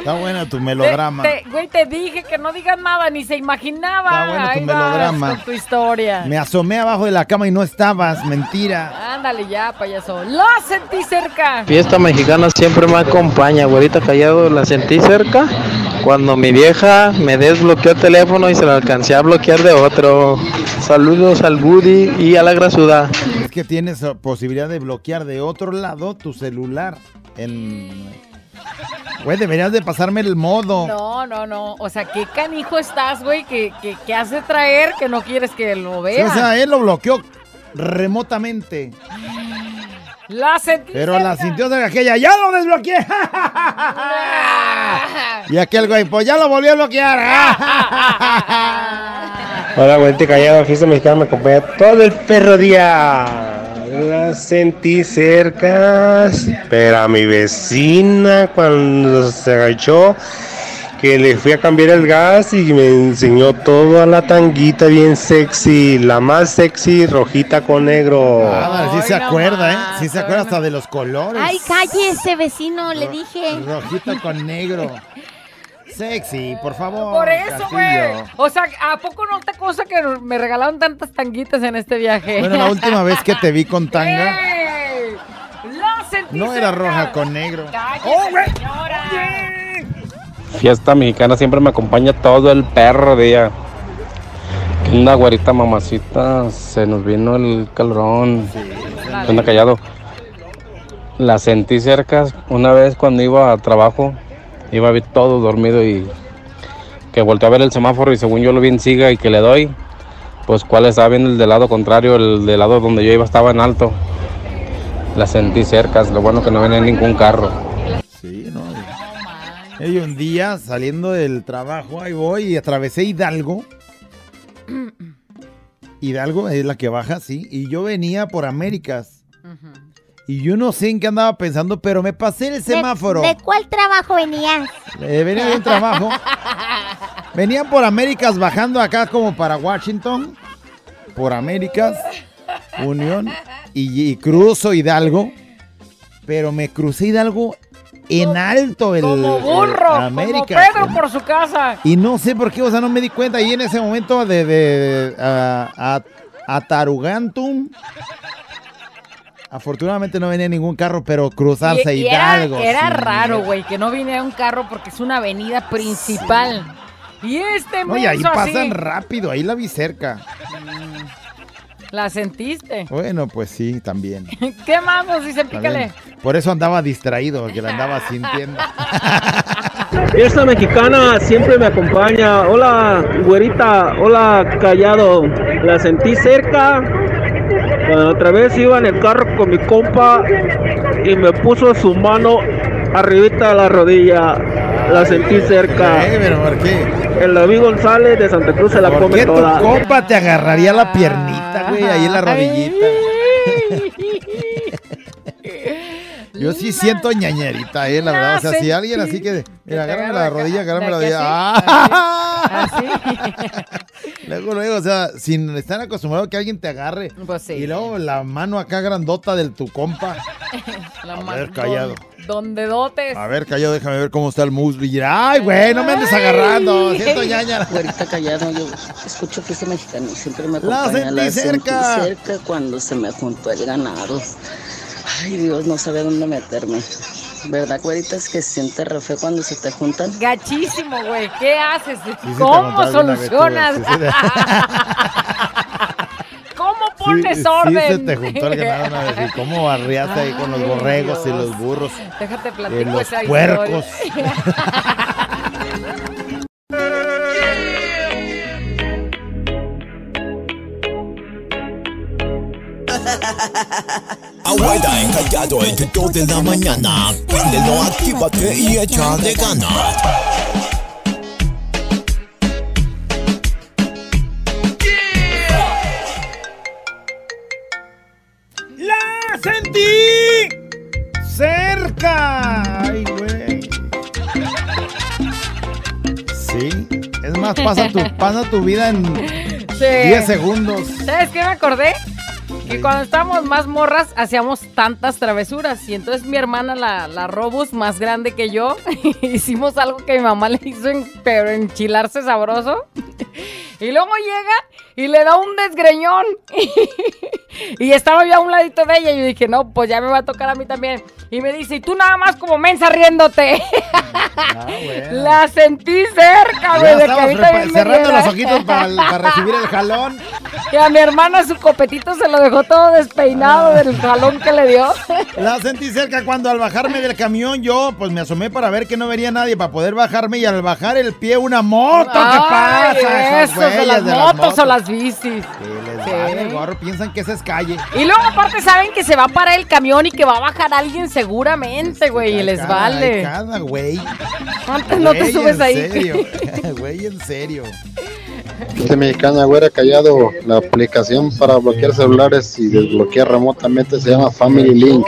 Está bueno tu melodrama. Te- te- güey, te dije que no digas nada, ni se imaginaba. Está bueno tu Ahí vas melodrama. con tu historia. Me asomé abajo de la cama y no estabas, mentira. Ándale ya, payaso. ¡La sentí cerca! Fiesta mexicana siempre me acompaña, güerita callado, la sentí cerca cuando mi vieja me desbloqueó el teléfono y se lo alcancé a bloquear de otro. Saludos al Woody y a la grasuda. Es que tienes posibilidad de bloquear de otro lado tu celular. En... Güey, deberías de pasarme el modo. No, no, no. O sea, qué canijo estás, güey, que, que, que hace traer que no quieres que lo Sí, vea. o sea, él lo bloqueó remotamente. La sentí Pero cerca. la sintió de aquella, ¡ya lo desbloqueé! y aquel güey, pues ya lo volví a bloquear. Hola, güerita callado, fiesta mexicana me acompaña todo el perro día. La sentí cerca, pero a mi vecina cuando se agachó, que le fui a cambiar el gas y me enseñó toda la tanguita bien sexy, la más sexy, rojita con negro. Ah, sí se acuerda, ¿eh? Sí se acuerda hasta de los colores. Ay, cállese, vecino, le dije. Rojita con negro. Sexy, por favor. Por eso, güey. O sea, ¿a poco no te cosa que me regalaron tantas tanguitas en este viaje? Bueno, la última vez que te vi con tanga, ¡Ey! La sentí no era roja con negro. ¡Cállese, señora! Fiesta mexicana siempre me acompaña todo el perro día. ¿Qué onda, güerita mamacita? Se nos vino el calorón. ¿Qué onda, callado? La sentí cerca una vez cuando iba a trabajo. Iba a ver todo dormido y que volteé a ver el semáforo y según yo lo vi en siga y que le doy, pues cuál estaba bien el del lado contrario, el del lado donde yo iba estaba en alto. La sentí cerca, lo bueno que no venía ningún carro. Sí, no. Y un día saliendo del trabajo, ahí voy y atravesé Hidalgo. Hidalgo es la que baja, sí. Y yo venía por Américas. Y yo no sé en qué andaba pensando, pero me pasé el semáforo. ¿De, de cuál trabajo venías? Eh, venía de un trabajo. Venían por Américas bajando acá como para Washington. Por Américas, Unión. Y, y cruzo Hidalgo. Pero me crucé Hidalgo en alto. El, Como el burro, Américas. como Pedro por su casa. Y no sé por qué, o sea, no me di cuenta. Y en ese momento de, de, a, a- Atarugantum. Afortunadamente no venía ningún carro, pero cruzarse Y- y era, Hidalgo. era sí. raro, güey, que no viniera un carro porque es una avenida principal. Y este No, y ahí así, pasan rápido, ahí la vi cerca. ¿La sentiste? Bueno, pues sí, también. ¿Qué más nos dicen? también. Pícale. Por eso andaba distraído, que la andaba sintiendo. Fiesta mexicana siempre me acompaña. Hola, güerita. Hola, callado. La sentí cerca. Otra vez iba en el carro con mi compa y me puso su mano arribita de la rodilla. La sentí cerca. Pero ¿por qué? El David González de Santa Cruz se la ¿Por come qué tu toda. compa te agarraría la piernita, güey, ahí en la rodillita? Yo sí siento ñañerita, eh, la verdad. O sea, si alguien así que, mira, agárrame la rodilla, agárrame la rodilla. ¡Ah! Luego, luego, o sea, sin estar acostumbrado que alguien te agarre. Pues sí. Y luego la mano acá grandota del tu compa. La A ver, callado. don- Donde dotes. A ver, callado, déjame ver cómo está el muslo. Y ay, güey, no me andes agarrando. Siento ñaña. Güerita callado, yo escucho fiesta mexicana y siempre me La acompaña. sentí cerca. sentí cerca cuando se me juntó el ganado. Ay, Dios, no sabe dónde meterme. ¿Verdad, güerita? Es que se siente re feo cuando se te juntan. Gachísimo, güey. ¿Qué haces? te ¿Cómo vez solucionas? sí, sí. ¿Cómo Sí, pones sí orden? se te juntó el ganado una vez. ¿Y cómo barriaste ahí con los borregos y los burros? Déjate Eh, platico los esa puercos. Abuela encallado entre 2 de la mañana. Préndelo, actívate y échale ganas. ¡La sentí! ¡Cerca! ¡Ay, güey! Sí. Es más, pasa tu, pasa tu vida en Sí. 10 segundos. ¿Sabes qué me acordé? Que cuando estábamos más morras hacíamos tantas travesuras. Y entonces mi hermana, la, la Robus, más grande que yo, hicimos algo que mi mamá le hizo, en- pero enchilarse sabroso. Y luego llega y le da un desgreñón. y estaba yo a un ladito de ella y yo dije, no, pues ya me va a tocar a mí también. Y me dice, y tú nada más como mensa riéndote. La sentí cerca, güey, me cerrando los ojitos para, recibir el jalón. Y a mi hermana su copetito se lo dejó todo despeinado del jalón que le dio. La sentí cerca cuando al bajarme del camión yo pues me asomé para ver que no vería nadie para poder bajarme y al bajar el pie una moto. ¿Qué pasa? Eso, de las motos o las bicis. Sí. Vale, gorro, piensan que esa es calle. Y luego aparte saben que se va a parar el camión y que va a bajar alguien seguramente, güey, y les Cada- vale. Cada güey. Antes no te Güey, subes en ahí. serio. Güey, en serio. Gente mexicana, güera callado, la aplicación para bloquear celulares y desbloquear remotamente se llama Family Link.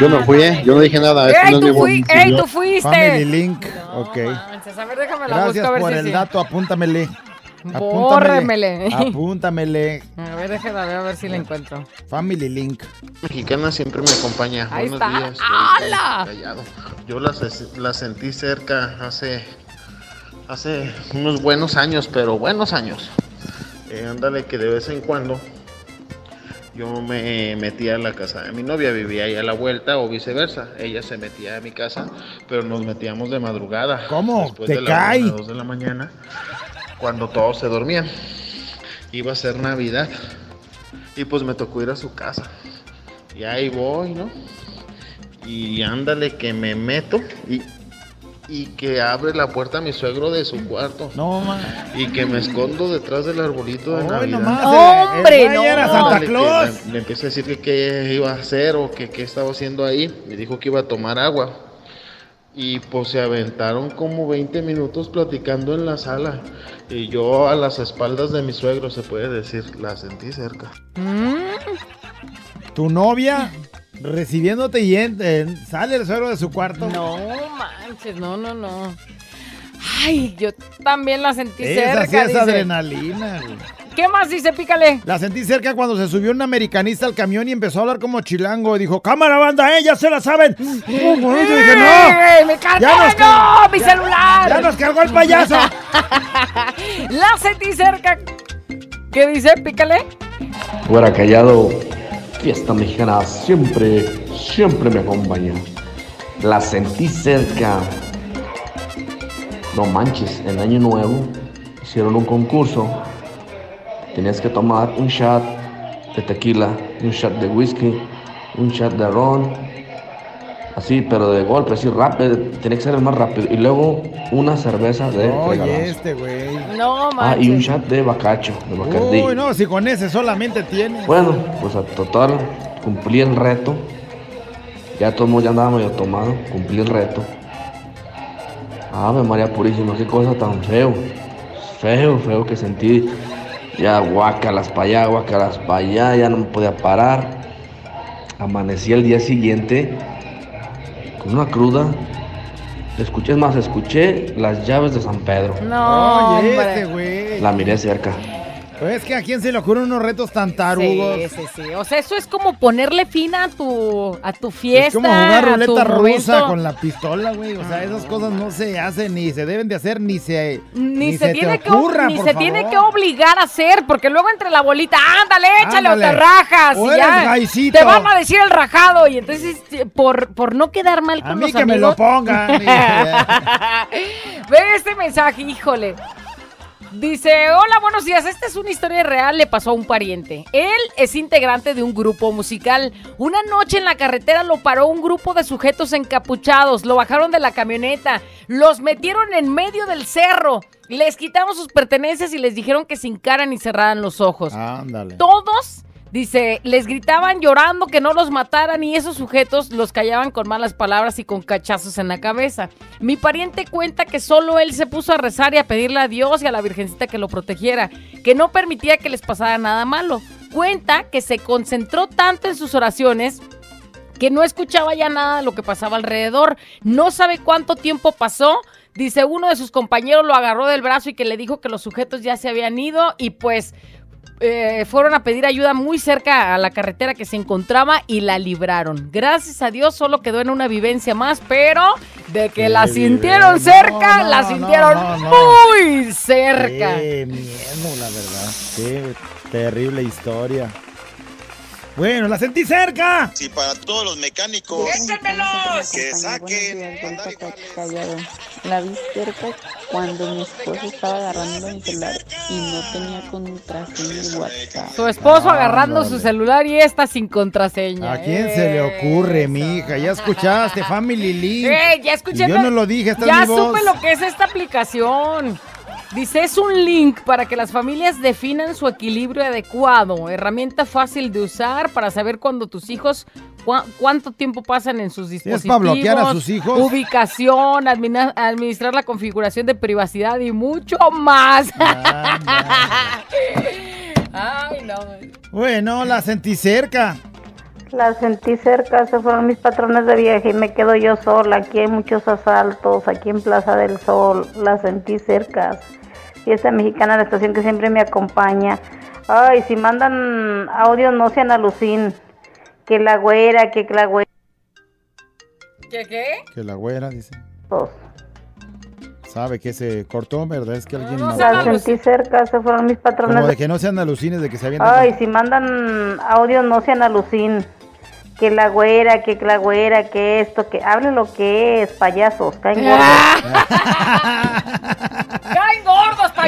Yo no fui, ¿eh? yo no dije nada. ¡Ey, no tú, fui- ey, tú fuiste! Family Link. ok. Manches, A ver, déjame la Gracias busco a ver por si el sí. dato, apúntamele. Bórremele. Apúntamele. A ver, déjame ver, a ver si la encuentro. Family Link. Mexicana siempre me acompaña. Ahí Buenos está. días. ¡Hala! Callado. Yo la, se- la sentí cerca hace, hace unos buenos años, pero buenos años. Eh, ándale que de vez en cuando yo me metía a la casa de mi novia, vivía ahí a la vuelta o viceversa. Ella se metía a mi casa, pero nos metíamos de madrugada. ¿Cómo? Después ¿Te de la cae? una, dos de la mañana, cuando todos se dormían. Iba a ser Navidad y pues me tocó ir a su casa. Y ahí voy, ¿no? Y ándale que me meto y, y que abre la puerta mi suegro de su cuarto. No, ma. Y que me escondo detrás del arbolito de Hoy Navidad. nomás, el- el ¡Hombre, no! era Santa Claus. Le, le empecé a decir que qué iba a hacer o que qué estaba haciendo ahí. Me dijo que iba a tomar agua. Y pues se aventaron como 20 minutos platicando en la sala. Y yo a las espaldas de mi suegro, se puede decir, la sentí cerca. Tu novia recibiéndote y en- en- sale el suegro de su cuarto. No manches, no, no, no. Ay, yo también la sentí Esa sí cerca. es dice. adrenalina, güey. ¿Qué más dice? Pícale. La sentí cerca cuando se subió un americanista al camión y empezó a hablar como chilango. Y dijo, cámara banda, eh, ya se la saben. Y dije, no. ¡Ey, ¡Me cargó! Ya nos ¡No! ¡Mi celular! Ya nos cargó el payaso. la sentí cerca. ¿Qué dice? Pícale. Fuera callado, fiesta mexicana siempre, siempre me acompaña. La sentí cerca. No manches, en Año Nuevo hicieron un concurso. Tenías que tomar un shot de tequila, un shot de whisky, un shot de ron. Así, pero de golpe, así rápido. Tenía que ser el más rápido. Y luego una cerveza de Oye, regalazo. este güey. No, Ah, y un shot de bacacho, de bacardí. Uy, no, si con ese solamente tiene. Bueno, pues a total, cumplí el reto. Ya todo ya andaba medio tomado, cumplí el reto. Ave María Purísima, qué cosa tan feo. Feo, feo que sentí. Ya guacalas para allá, guacalas para allá, ya no me podía parar. Amanecí el día siguiente con una cruda. Escuché, es más, escuché las llaves de San Pedro. No, Oye, hombre. este güey. La miré cerca. Pues es que a quién se le ocurren unos retos tan tarugos. Sí, sí, sí. O sea, eso es como ponerle fin a tu, a tu fiesta. Es como jugar ruleta rusa con la pistola, güey. O sea, esas cosas no se hacen ni se deben de hacer ni se Ni, se, tiene que, ocurra, ni por se favor. tiene que obligar a hacer, porque luego entre la bolita, ándale, échale Ándale. o te rajas. O y eres ya gaisito. te van a decir el rajado. Y entonces, por, por no quedar mal con A mí los que me lo amigos- pongan. Ve este mensaje, híjole. Dice, hola, buenos días. Esta es una historia real, le pasó a un pariente. Él es integrante de un grupo musical. Una noche en la carretera lo paró un grupo de sujetos encapuchados. Lo bajaron de la camioneta. Los metieron en medio del cerro. Les quitaron sus pertenencias y les dijeron que se hincaran y cerraran los ojos. Ándale. Todos, dice, les gritaban llorando que no los mataran y esos sujetos los callaban con malas palabras y con cachazos en la cabeza. Mi pariente cuenta que solo él se puso a rezar y a pedirle a Dios y a la Virgencita que lo protegiera, que no permitía que les pasara nada malo. Cuenta que se concentró tanto en sus oraciones que no escuchaba ya nada de lo que pasaba alrededor. No sabe cuánto tiempo pasó. Dice uno de sus compañeros lo agarró del brazo y que le dijo que los sujetos ya se habían ido y pues eh, fueron a pedir ayuda muy cerca a la carretera que se encontraba y la libraron. Gracias a Dios solo quedó en una vivencia más, pero de que la sintieron cerca, No, la sintieron no. muy cerca. Qué miedo, la verdad. Qué terrible historia. Bueno, la sentí cerca. Sí, para todos los mecánicos. Que saquen. Callado. La vi cerca cuando mi esposo estaba agarrando mi celular y no tenía contraseña el WhatsApp. Su esposo Ah, agarrando su celular y esta sin contraseña. ¿A quién se le ocurre, mija? Ya escuchaste, Family Link. Eh, ya escuché. Y yo no lo dije, Ya mi voz. supe lo que es esta aplicación. Dice, es un link para que las familias definan su equilibrio adecuado. Herramienta fácil de usar para saber cuando tus hijos, cuánto tiempo pasan en sus es dispositivos. para bloquear a sus hijos. Ubicación, administrar la configuración de privacidad y mucho más. Ay, no. Bueno, la sentí cerca. La sentí cerca, se fueron mis patrones de viaje y me quedo yo sola. Aquí hay muchos asaltos, aquí en Plaza del Sol. La sentí cerca. Fiesta mexicana, la estación que siempre me acompaña. Ay, si mandan audio no sean alucin. Que la güera, que la güera. ¿Qué qué? Que la güera dice. Dos. Sabe que se cortó, ¿verdad? Es que alguien La mandó- sentí cerca, se fueron mis patrones Como de que no sean alucines de que se avientan. Ay, si mandan audio no sean alucin. Que la güera, que la güera, que esto, que hable lo que es, payasos, caen gordos.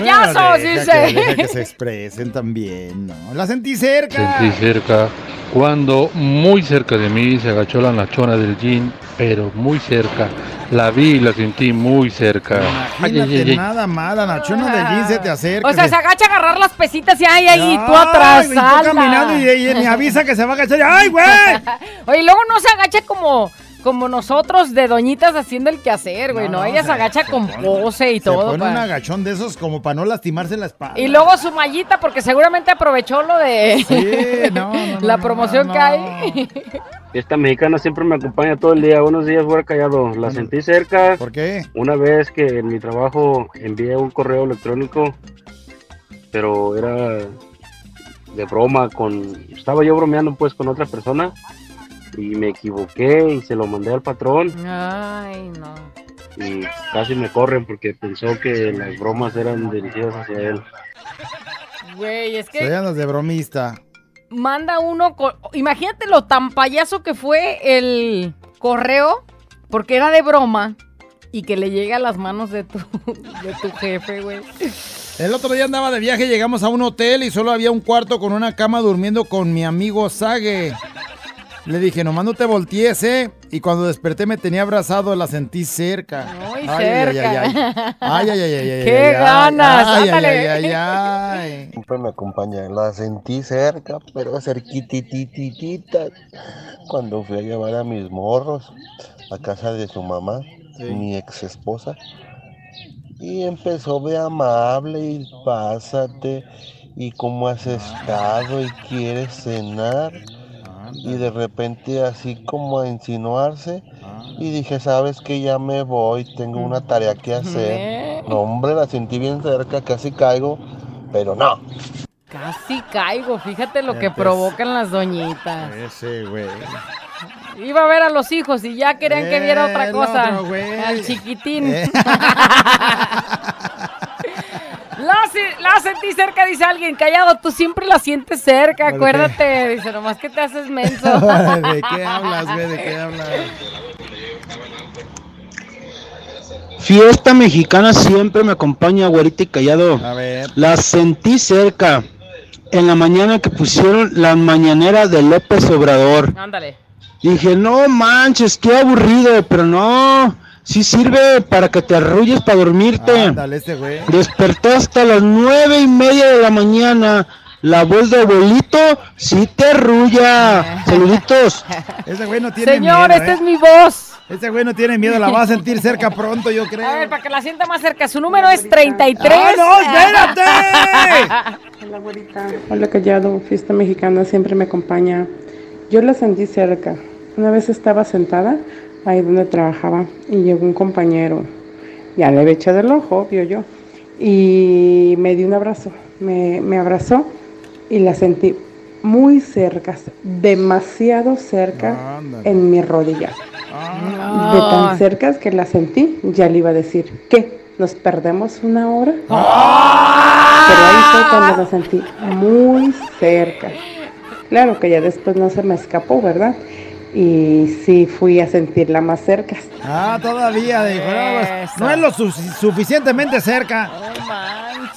¡Caen gordos, payasos! Dice. que- deja que se expresen también, ¿no? La sentí cerca. Sentí cerca cuando muy cerca de mí se agachó la nachona del jean, pero muy cerca. La vi y la sentí muy cerca. Ay, ay, Imagínate ay, ay. nada mala, Nachona del jean se te acerca. O sea, se- se agacha a agarrar las pesitas y ay, ahí, tú atrás. y tú caminando y, y me avisa que se va a agachar. ¡Ay, güey! Oye, luego no se agacha como, como nosotros de doñitas haciendo el quehacer, güey. No, no, ella se- se agacha con pose y Se todo. pone pa- un agachón de esos como para no lastimarse la espalda. Y luego su mallita, porque seguramente aprovechó lo de Sí, no, la promoción que hay. Esta mexicana siempre me acompaña todo el día. Buenos días, fuera callado. La sentí cerca. ¿Por qué? Una vez que en mi trabajo envié un correo electrónico, pero era de broma con... Estaba yo bromeando pues con otra persona y me equivoqué y se lo mandé al patrón Ay, no. y casi me corren porque pensó que las bromas eran dirigidas hacia él. Güey, es Se que andas de bromista. manda uno con... Imagínate lo tan payaso que fue el correo, porque era de broma, y que le llega a las manos de tu, de tu jefe, güey. El otro día andaba de viaje, llegamos a un hotel y solo había un cuarto con una cama durmiendo con mi amigo Sage. Le dije, nomás no te voltees, ¿eh? Y cuando desperté me tenía abrazado, la sentí cerca. Muy Ay, cerca. Ay, ay, ay. Ay, ay, ay, ay, ay, ¡Qué ganas! Ay, ay, ay, ay, ay. Siempre me acompaña. La sentí cerca, pero cerquitititita. Cuando fui a llevar a mis morros a casa de su mamá, mi ex esposa. Y empezó de amable y pásate. ¿Y cómo has estado? ¿Y quieres cenar? Y de repente así como a insinuarse. Y dije, sabes que ya me voy, tengo una tarea que hacer. No, hombre, la sentí bien cerca, casi caigo, pero no. Casi caigo, fíjate lo que provocan las doñitas. Ese, güey. Iba a ver a los hijos y ya querían que viera otra cosa. al chiquitín. Sentí cerca, dice alguien. Callado, tú siempre la sientes cerca, acuérdate. Dice, nomás que te haces menso. ¿De qué hablas, güey? ¿De qué hablas? Fiesta mexicana siempre me acompaña, güerita y callado. A ver. La sentí cerca en la mañana que pusieron la mañanera de López Obrador. Ándale. Dije, no manches, qué aburrido, pero no, sí sirve para que te arrulles para dormirte. Ándale, este güey. Desperté hasta las nueve y media de la mañana. La voz de abuelito sí te arrulla. Saluditos. Ese güey no tiene Señor, miedo. esta ¿eh? es mi voz. Ese güey no tiene miedo, la va a sentir cerca pronto, yo creo. A ver, para que la sienta más cerca. Su número es 33. ¡Ah, no, Hola, güerita. Hola, callado. Fiesta mexicana siempre me acompaña. Yo la sentí cerca. Una vez estaba sentada ahí donde trabajaba y llegó un compañero. Ya le había echado el ojo, obvio yo. Y me dio un abrazo. Me, me abrazó y la sentí muy cerca, demasiado cerca en mi rodilla. De tan cerca que la sentí, ya le iba a decir, ¿qué? ¿Nos perdemos una hora? Pero ahí fue cuando la sentí muy cerca. Claro que ya después no se me escapó, ¿verdad? Y sí fui a sentirla más cerca. Ah, todavía, dijo. No, pues, no es lo su- suficientemente cerca.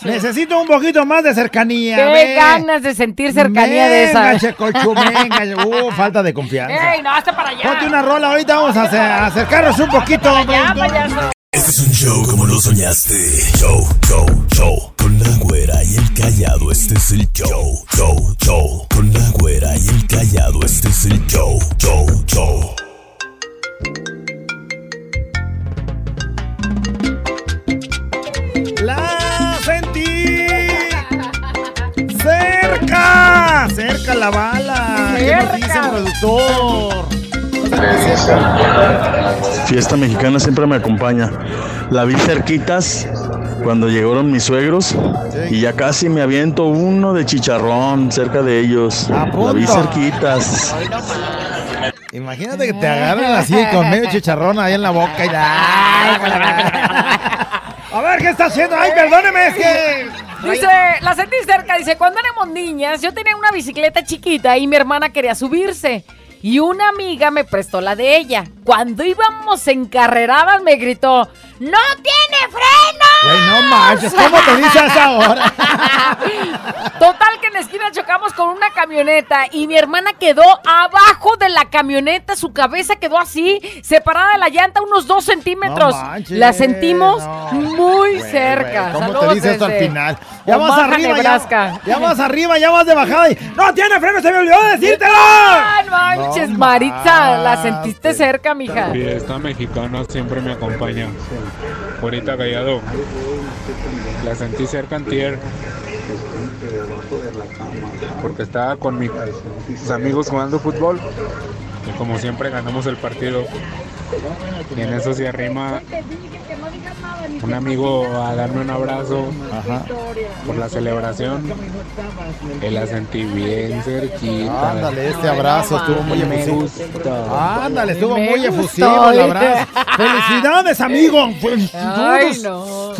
Necesito un poquito más de cercanía. Qué ve. ganas de sentir cercanía de esa. Checochu, venga. Uh, falta de confianza. ¡Ey, no, hasta para allá! Ponte una rola ahorita, vamos a acer- a acercarnos un poquito. productor. Este es un show como lo soñaste. Show, show, show. Con la güera y el callado, este es el show. Show, show. Con la güera y el callado, este es el show. Show, show. La sentí cerca, cerca la bala. ¿Qué nos dice el productor? Fiesta mexicana siempre me acompaña. La vi cerquitas cuando llegaron mis suegros y ya casi me aviento uno de chicharrón cerca de ellos. La vi cerquitas. Imagínate que te agarren así con medio chicharrón ahí en la boca y A ver, ¿qué está haciendo? Ay, perdóneme, es que... Dice, la sentí cerca, dice, cuando éramos niñas, yo tenía una bicicleta chiquita y mi hermana quería subirse. Y una amiga me prestó la de ella. Cuando íbamos encarreradas me gritó, ¡No tiene freno! Güey, no manches, ¿cómo te dice a esa hora? Total que en la esquina chocamos con una camioneta y mi hermana quedó abajo de la camioneta, su cabeza quedó así, separada de la llanta unos dos centímetros. No manches, la sentimos no. muy cerca. ¿Cómo Saludos te dice esto al final? Ya vas Omaha, arriba, ya, Nebraska. ya vas arriba, ya vas de bajada y... ¡No tiene freno, se me olvidó decírtelo! ¡Ay, manches, No Maritza! La sentiste cerca, mija. Fiesta mexicana siempre me acompaña. Bonita Callado. La sentí cerca antier. Porque estaba con mis amigos jugando fútbol. Como siempre ganamos el partido. Y en eso se arrima un amigo a darme un abrazo por la celebración. Y la sentí bien cerquita. Ándale, este abrazo estuvo muy efusivo. Ándale, estuvo Me muy gustó, efusivo el eh. abrazo. ¡Felicidades, amigo! Ay, ¡Felicidades! no.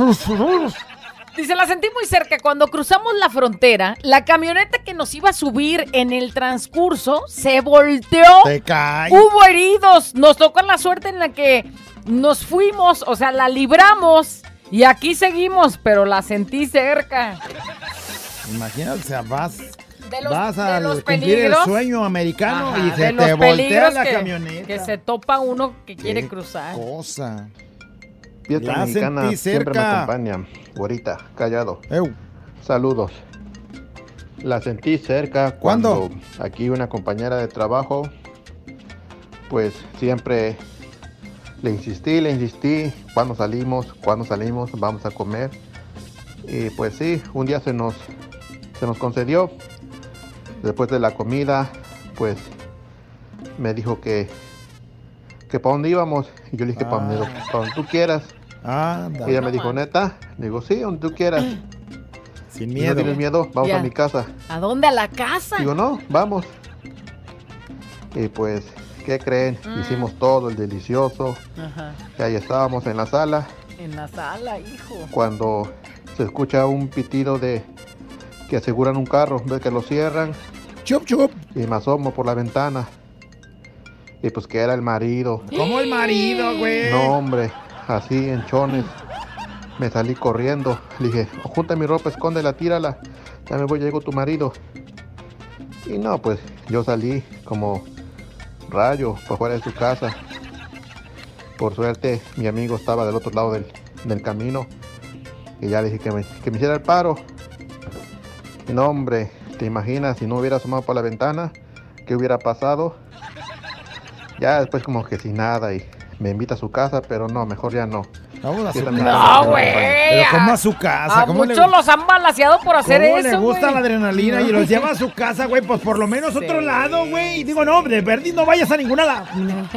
Dice, la sentí muy cerca. Cuando cruzamos la frontera, la camioneta que nos iba a subir en el transcurso se volteó. Te cae. Hubo heridos. Nos tocó la suerte en la que nos fuimos, o sea, la libramos. Y aquí seguimos, pero la sentí cerca. Imagínate, o sea, vas, De los- vas de a los cumplir el peligros. sueño americano Ajá, y de se los te voltea peligros la que- camioneta. Que se topa uno que quiere cruzar. Cosa. Fiesta La mexicana sentí siempre me cerca. acompaña. Güerita, callado. Saludos. La sentí cerca cuando aquí una compañera de trabajo, pues siempre le insistí, le insistí, cuando salimos, cuando salimos, vamos a comer. Y pues sí, un día se nos, se nos concedió. Después de la comida, pues me dijo que, que para dónde íbamos. Y yo le dije, para donde, pa' donde tú quieras. Y ella me dijo, neta. Le digo, sí, donde tú quieras. Sin ¿Y miedo. ¿No tienes miedo? Vamos Ya. a mi casa. ¿A dónde? ¿A la casa? Digo, no, vamos. Y pues, ¿qué creen? Mm. Hicimos todo el delicioso. Ajá. Y ahí estábamos en la sala En la sala, hijo. cuando se escucha un pitido de que aseguran un carro, ves que lo cierran. Chup, chup. Y me asomo por la ventana. Y pues que era el marido. ¿Cómo el marido, güey? No, hombre, así en chones. Me salí corriendo. Le dije, junta mi ropa, escóndela, tírala. Ya me voy, llegó tu marido. Y no, pues yo salí como rayo por fuera de su casa. Por suerte, mi amigo estaba del otro lado del, del camino. Y ya le dije que me, que me hiciera el paro. Y no, hombre, ¿te imaginas si no hubiera asomado por la ventana? ¿Qué hubiera pasado? Ya después como que sin nada y me invita a su casa, pero no, mejor ya no. Vamos a Sí, su casa. No, güey. Pero ¿cómo a su casa? A ¿Cómo le- muchos los han balaseado por hacer ¿Cómo eso, le gusta güey? la adrenalina y los lleva a su casa, güey? Pues por lo menos otro lado, güey. Digo, no, de Verdi no vayas a ninguna, la-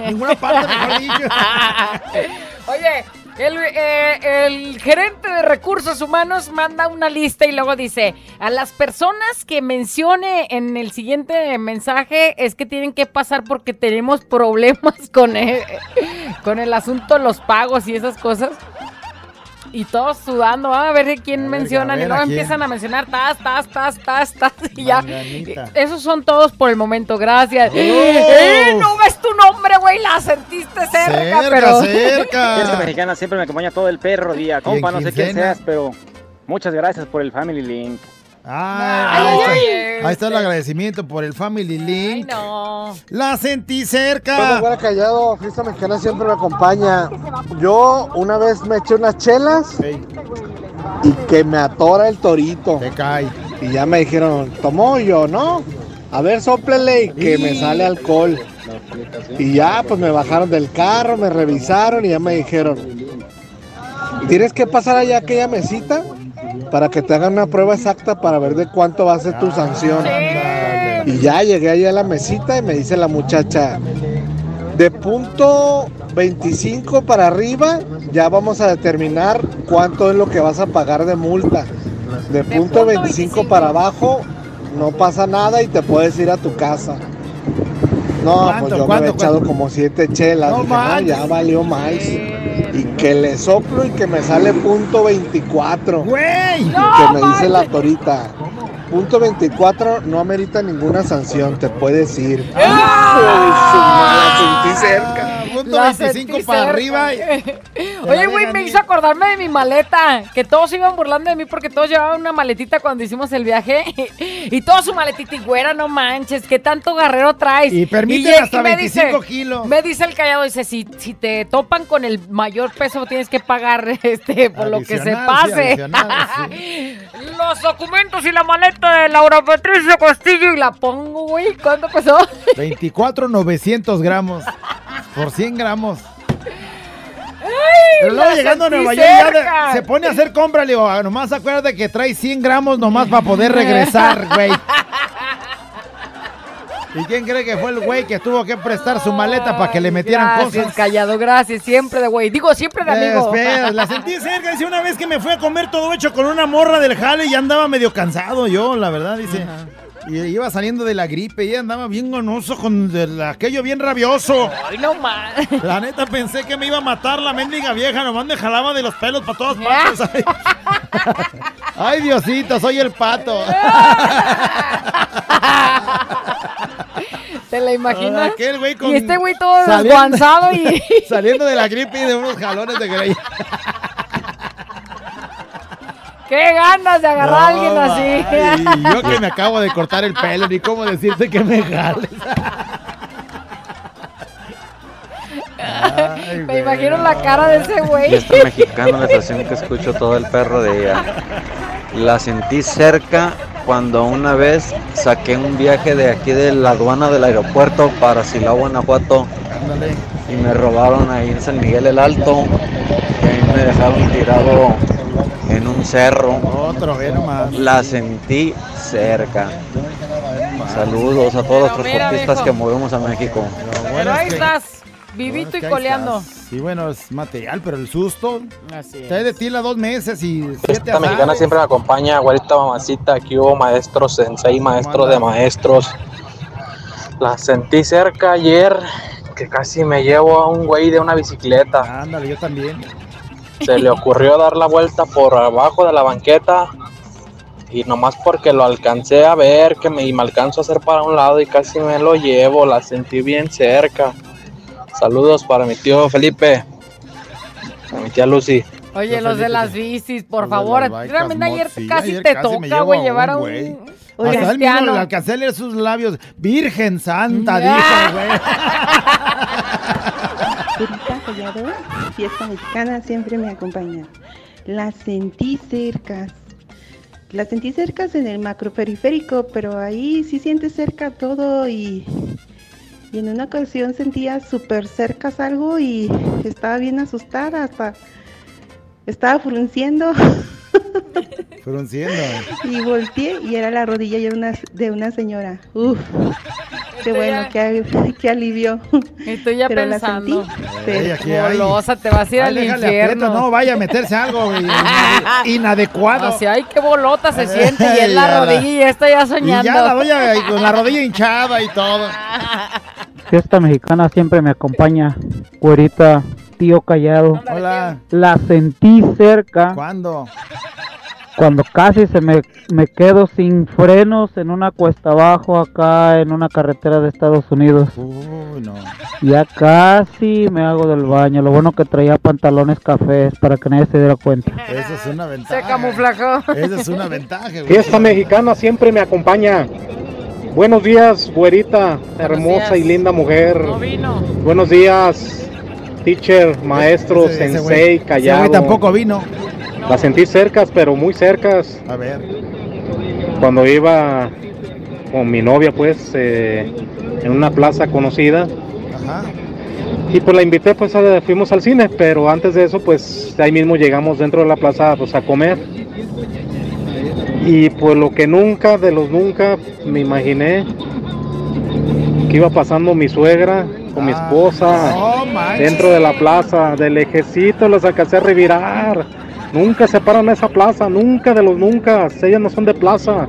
ninguna parte, mejor dicho. Oye, El, eh, el gerente de recursos humanos manda una lista y luego dice, a las personas que mencione en el siguiente mensaje es que tienen que pasar porque tenemos problemas con el, con el asunto de los pagos y esas cosas. Y todos sudando, a ver quién mencionan. ver, y luego ¿a empiezan a mencionar tas, tas, tas, tas, tas. Y ya. Esos son todos por el momento, gracias. ¡Oh! ¡Eh! No ves tu nombre, güey, la sentiste cerca, pero. Fiesta mexicana siempre me acompaña todo el perro día. Compa, no sé quién seas, pero muchas gracias por el Family Link. Ah, Ay, ahí, está, ay, ahí está el agradecimiento por el Family Link. no. La sentí cerca. Como fuera callado, Fiesta Mexicana siempre me acompaña. Yo una vez me eché unas chelas y que me atora el torito. Te cae. Y ya me dijeron, tomó yo, ¿no? A ver, soplele y que me sale alcohol. Y ya, pues me bajaron del carro, me revisaron y ya me dijeron, tienes que pasar allá a aquella mesita para que te hagan una prueba exacta para ver de cuánto va a ser tu sanción. Y ya llegué allá a la mesita y me dice la muchacha, de punto 25 para arriba ya vamos a determinar cuánto es lo que vas a pagar de multa. De punto 25 para abajo no pasa nada y te puedes ir a tu casa. No, ¿Cuánto, pues yo me he echado como siete chelas. No Dije, no, manches. ya valió más. Y que le soplo y que me sale punto 24. ¡Güey! Y que me dice la torita. Punto 24 no amerita ninguna sanción, te puedes ir. La sentí cerca. Punto La 25 sentí para cerca. arriba. Oye, güey, me hizo acordarme de mi maleta. Que todos iban burlando de mí porque todos llevaban una maletita cuando hicimos el viaje. Y toda su maletita y güera, no manches. ¿Qué tanto guerrero traes? Y permiten lle- hasta me 25 kilos. Me dice el callado, dice, si, si te topan con el mayor peso, tienes que pagar este por lo que se sí, pase. Los documentos y la maleta de Laura Patricia Castillo y la pongo, güey. ¿Cuánto pesó? 24, 900 gramos. Por 100 gramos. Pero luego llegando a Nueva York ya de- se pone a hacer compra, le digo, "Ah, nomás acuérdate que trae 100 gramos nomás para poder regresar, güey. ¿Y quién cree que fue el güey que tuvo que prestar su maleta para que le metieran gracias, cosas? callado, gracias. Siempre de güey. Digo, siempre de amigo. espera, la sentí cerca, dice una vez que me fui a comer todo hecho con una morra del jale y ya andaba medio cansado yo, la verdad, dice. Y iba saliendo de la gripe y andaba bien ganoso con el- aquello bien rabioso. Ay, no más. La neta pensé que me iba a matar la mendiga vieja, nomás me jalaba de los pelos para todas partes. Ay, Ay, Diosito, soy el pato. ¿Te la imaginas? Aquel güey con- Y este güey todo saliendo- desguanzado y... Saliendo de la gripe y de unos jalones de greña. ¡Qué ganas de agarrar a alguien así! ay, yo que me acabo de cortar el pelo, ni cómo decirte que me jales. Me imagino la cara de ese güey. Fiesta mexicana, la estación que escucho todo el perro de ella. La sentí cerca cuando una vez saqué un viaje de aquí de la aduana del aeropuerto para Silao, Guanajuato. Y me robaron ahí en San Miguel el Alto. Y ahí me dejaron tirado cerro. Otro, ve nomás. La sentí cerca. Saludos a todos los transportistas que movemos a México. Pero ahí estás, vivito y coleando. Sí, bueno, es material, pero el susto. Así Trae de tila dos meses y siete Esta mexicana siempre me acompaña, abuelita mamacita, aquí hubo maestros, sensei, maestro de maestros. La sentí cerca ayer, que casi me llevo a un güey de una bicicleta. Ándale, yo también. Se le ocurrió dar la vuelta por abajo de la banqueta y nomás porque lo alcancé a ver que me, y me alcanzo a hacer para un lado y casi me lo llevo, la sentí bien cerca. Saludos para mi tío Felipe, para mi tía Lucy. Oye, Yo los de las bicis, por Los favor. También ayer Sí, casi ayer te casi toca, güey, llevar a un Hasta cristiano. leer sus labios. Virgen Santa, Ya. dijo güey. Fiesta mexicana siempre me acompaña. La sentí cerca. La sentí cerca en el macroperiférico, pero ahí sí sientes cerca todo y, y en una ocasión sentía súper cerca algo y estaba bien asustada, hasta estaba frunciendo Frunciendo. y volteé y era la rodilla de una, de una señora. Uf. Qué bueno, qué, qué alivio. Estoy ya Pero la pensando. sentí. Ey, aquí hay. Golosa, te vas a ir Ay, al infierno. aprieto, no vaya a meterse algo ina- inadecuado. Así, ay, qué bolota se siente y en la Ya la- rodilla y ya estoy ya Y soñando. ya la ahí con la rodilla hinchada y todo. Fiesta mexicana siempre me acompaña. Güerita, tío callado. Hola. La sentí cerca ¿Cuándo? cuando casi se me, me quedo sin frenos en una cuesta abajo acá en una carretera de Estados Unidos. Uy, no. Ya casi me hago del baño. Lo bueno que traía pantalones cafés para que nadie se diera cuenta. Eso es una ventaja. Se camuflajó. Esa es una ventaja, güey. Fiesta mexicana siempre me acompaña. Buenos días, güerita, hermosa y linda mujer. No vino. Buenos días, teacher, maestro, Ese- ese sensei, güey- ese callado. güey tampoco vino. La sentí cercas, pero muy cercas. A ver. Cuando iba con mi novia, pues, eh, en una plaza conocida. Ajá. Y pues la invité, pues a- fuimos al cine, pero antes de eso, pues ahí mismo llegamos dentro de la plaza pues, a comer. Y pues lo que nunca, de los nunca, me imaginé que iba pasando mi suegra con mi esposa no manches. dentro de la plaza, del ejecito, las alcancé a revirar. Nunca se paran a esa plaza, nunca de los nunca. Ellas no son de plaza,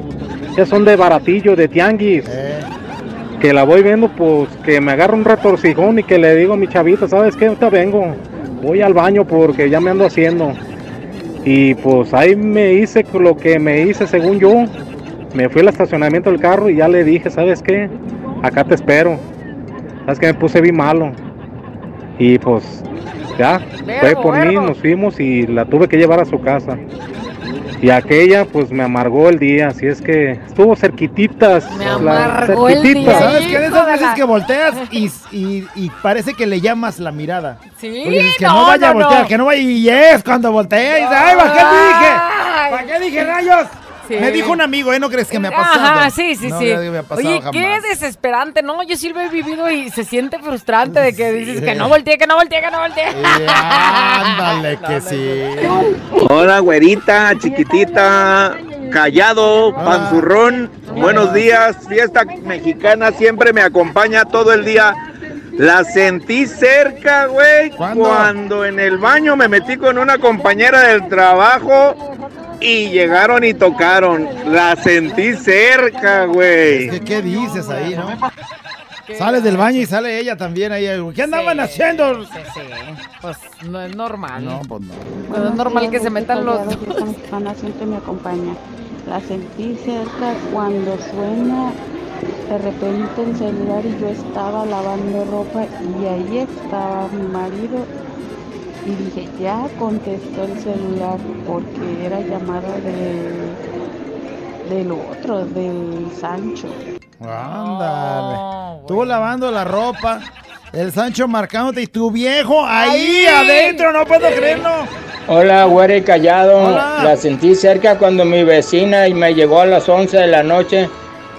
ellas son de baratillo, de tianguis que la voy viendo, pues que me agarra un retorcijón y que le digo a mi chavita, ¿sabes qué? Ahorita vengo, voy al baño porque ya me ando haciendo. Y pues ahí me hice lo que me hice según yo. Me fui al estacionamiento del carro y ya le dije, ¿sabes qué? Acá te espero. ¿Sabes que Me puse bien malo. Y pues ya, fue por mí, nos fuimos y la tuve que llevar a su casa. Y aquella pues me amargó el día, así es que estuvo cerquititas. Me la- amargó el cerquititas. día. ¿Sabes qué? De esas veces que volteas y, y, y parece que le llamas la mirada. Sí, Porque dices que no, no, vaya a voltear, no. que no vaya. Y es cuando voltea y dice, ¡ay, ¿para qué dije! ¿Para qué dije rayos? Sí. Me dijo un amigo, ¿eh? ¿No crees que me ha pasado? Ajá, sí, sí, No, sí. ya me ha pasado Oye, jamás. qué desesperante, ¿no? Yo sí lo he vivido y se siente frustrante de que dices que no volteé, que no volteé, que no volteé. Ándale, que sí. Hola, güerita, chiquitita, callado, panzurrón. Buenos días, fiesta mexicana siempre me acompaña todo el día. La sentí cerca, güey, cuando en el baño me metí con una compañera del trabajo y llegaron y tocaron. La sentí cerca, güey. ¿Qué, qué dices ahí, no? Sales del baño y sale ella también ahí. ¿Qué andaban haciendo? Sí, sí. Pues no es normal. No, pues no. No es normal que se metan los La fiesta mexicana siempre me acompaña. La sentí cerca cuando suena de repente el celular y yo estaba lavando ropa y ahí estaba mi marido y dije, ya contestó el celular porque era llamada de, del otro, del Sancho. Ándale. Tú lavando la ropa, el Sancho marcándote y tu viejo ahí, Ahí. adentro, no puedo creerlo. Hola, güero y callado. Hola. La sentí cerca cuando mi vecina y me llegó a las 11 de la noche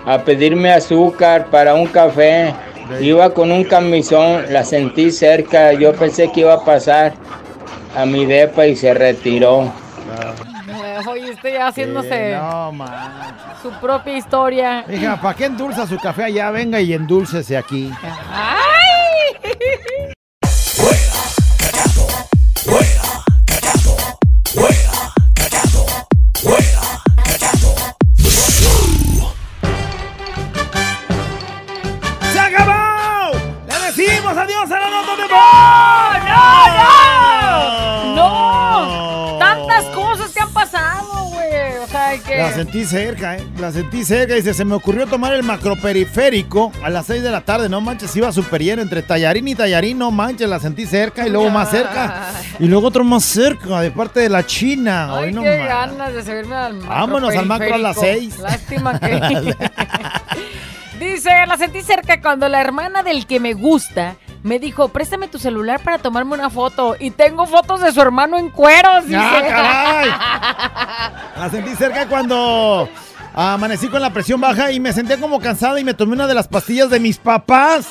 a pedirme azúcar para un café. Iba con un camisón, la sentí cerca. Yo pensé que iba a pasar a mi depa y se retiró. Eh, Oye, estoy haciéndose No, man. su propia historia. Hija, ¿para qué endulza su café allá? Venga y endúlcese aquí. ¡Ay! La sentí cerca, ¿eh? La sentí cerca. Dice, se me ocurrió tomar el macroperiférico a las 6 de la tarde. No manches, iba súper lleno. Entre tallarín y tallarín, no manches, la sentí cerca y luego más cerca. Y luego otro más cerca, de parte de la China. Ay, Hoy no qué más. ganas de subirme al macro Vámonos al macro a las periférico. seis. Lástima que... Dice, la sentí cerca cuando la hermana del que me gusta me dijo, préstame tu celular para tomarme una foto. Y tengo fotos de su hermano en cueros. Dice. ¡Ah, La sentí cerca cuando amanecí con la presión baja y me sentía como cansada y me tomé una de las pastillas de mis papás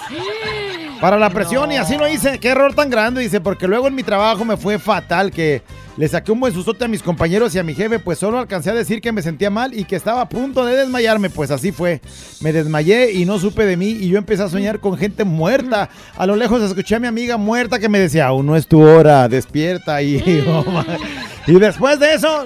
para la presión y así lo hice. Qué error tan grande, dice, porque luego en mi trabajo me fue fatal que Le saqué un buen sustote a mis compañeros y a mi jefe, pues solo alcancé a decir que me sentía mal y que estaba a punto de desmayarme, pues así fue. Me desmayé y no supe de mí y yo empecé a soñar con gente muerta. A lo lejos escuché a mi amiga muerta que me decía, aún no es tu hora, despierta y... y después de eso...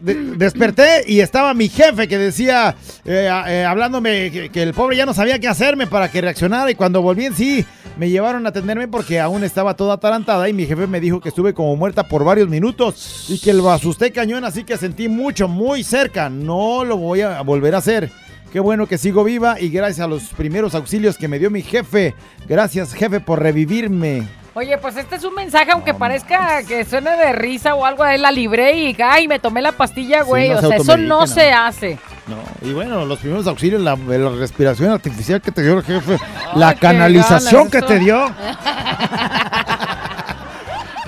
de- desperté y estaba mi jefe que decía, eh, eh, hablándome, que, que el pobre ya no sabía qué hacerme para que reaccionara. Y cuando volví en sí, me llevaron a atenderme porque aún estaba toda atarantada. Y mi jefe me dijo que estuve como muerta por varios minutos y que lo asusté cañón. Así que sentí mucho, muy cerca. No lo voy a volver a hacer. Qué bueno que sigo viva y gracias a los primeros auxilios que me dio mi jefe. Gracias, jefe, por revivirme. Oye, pues este es un mensaje, aunque parezca que suene de risa o algo, ahí la libré y ay, me tomé la pastilla, güey. no o sea, eso no se hace. No, y bueno, los primeros auxilios, la, la respiración artificial que te dio el jefe, Ay, la canalización ganas, que te dio.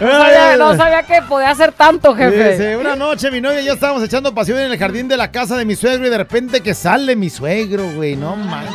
No sabía, no sabía que podía hacer tanto, jefe. Dice, una noche mi novia y yo estábamos echando pasión en el jardín de la casa de mi suegro y de repente que sale mi suegro, güey, no mames.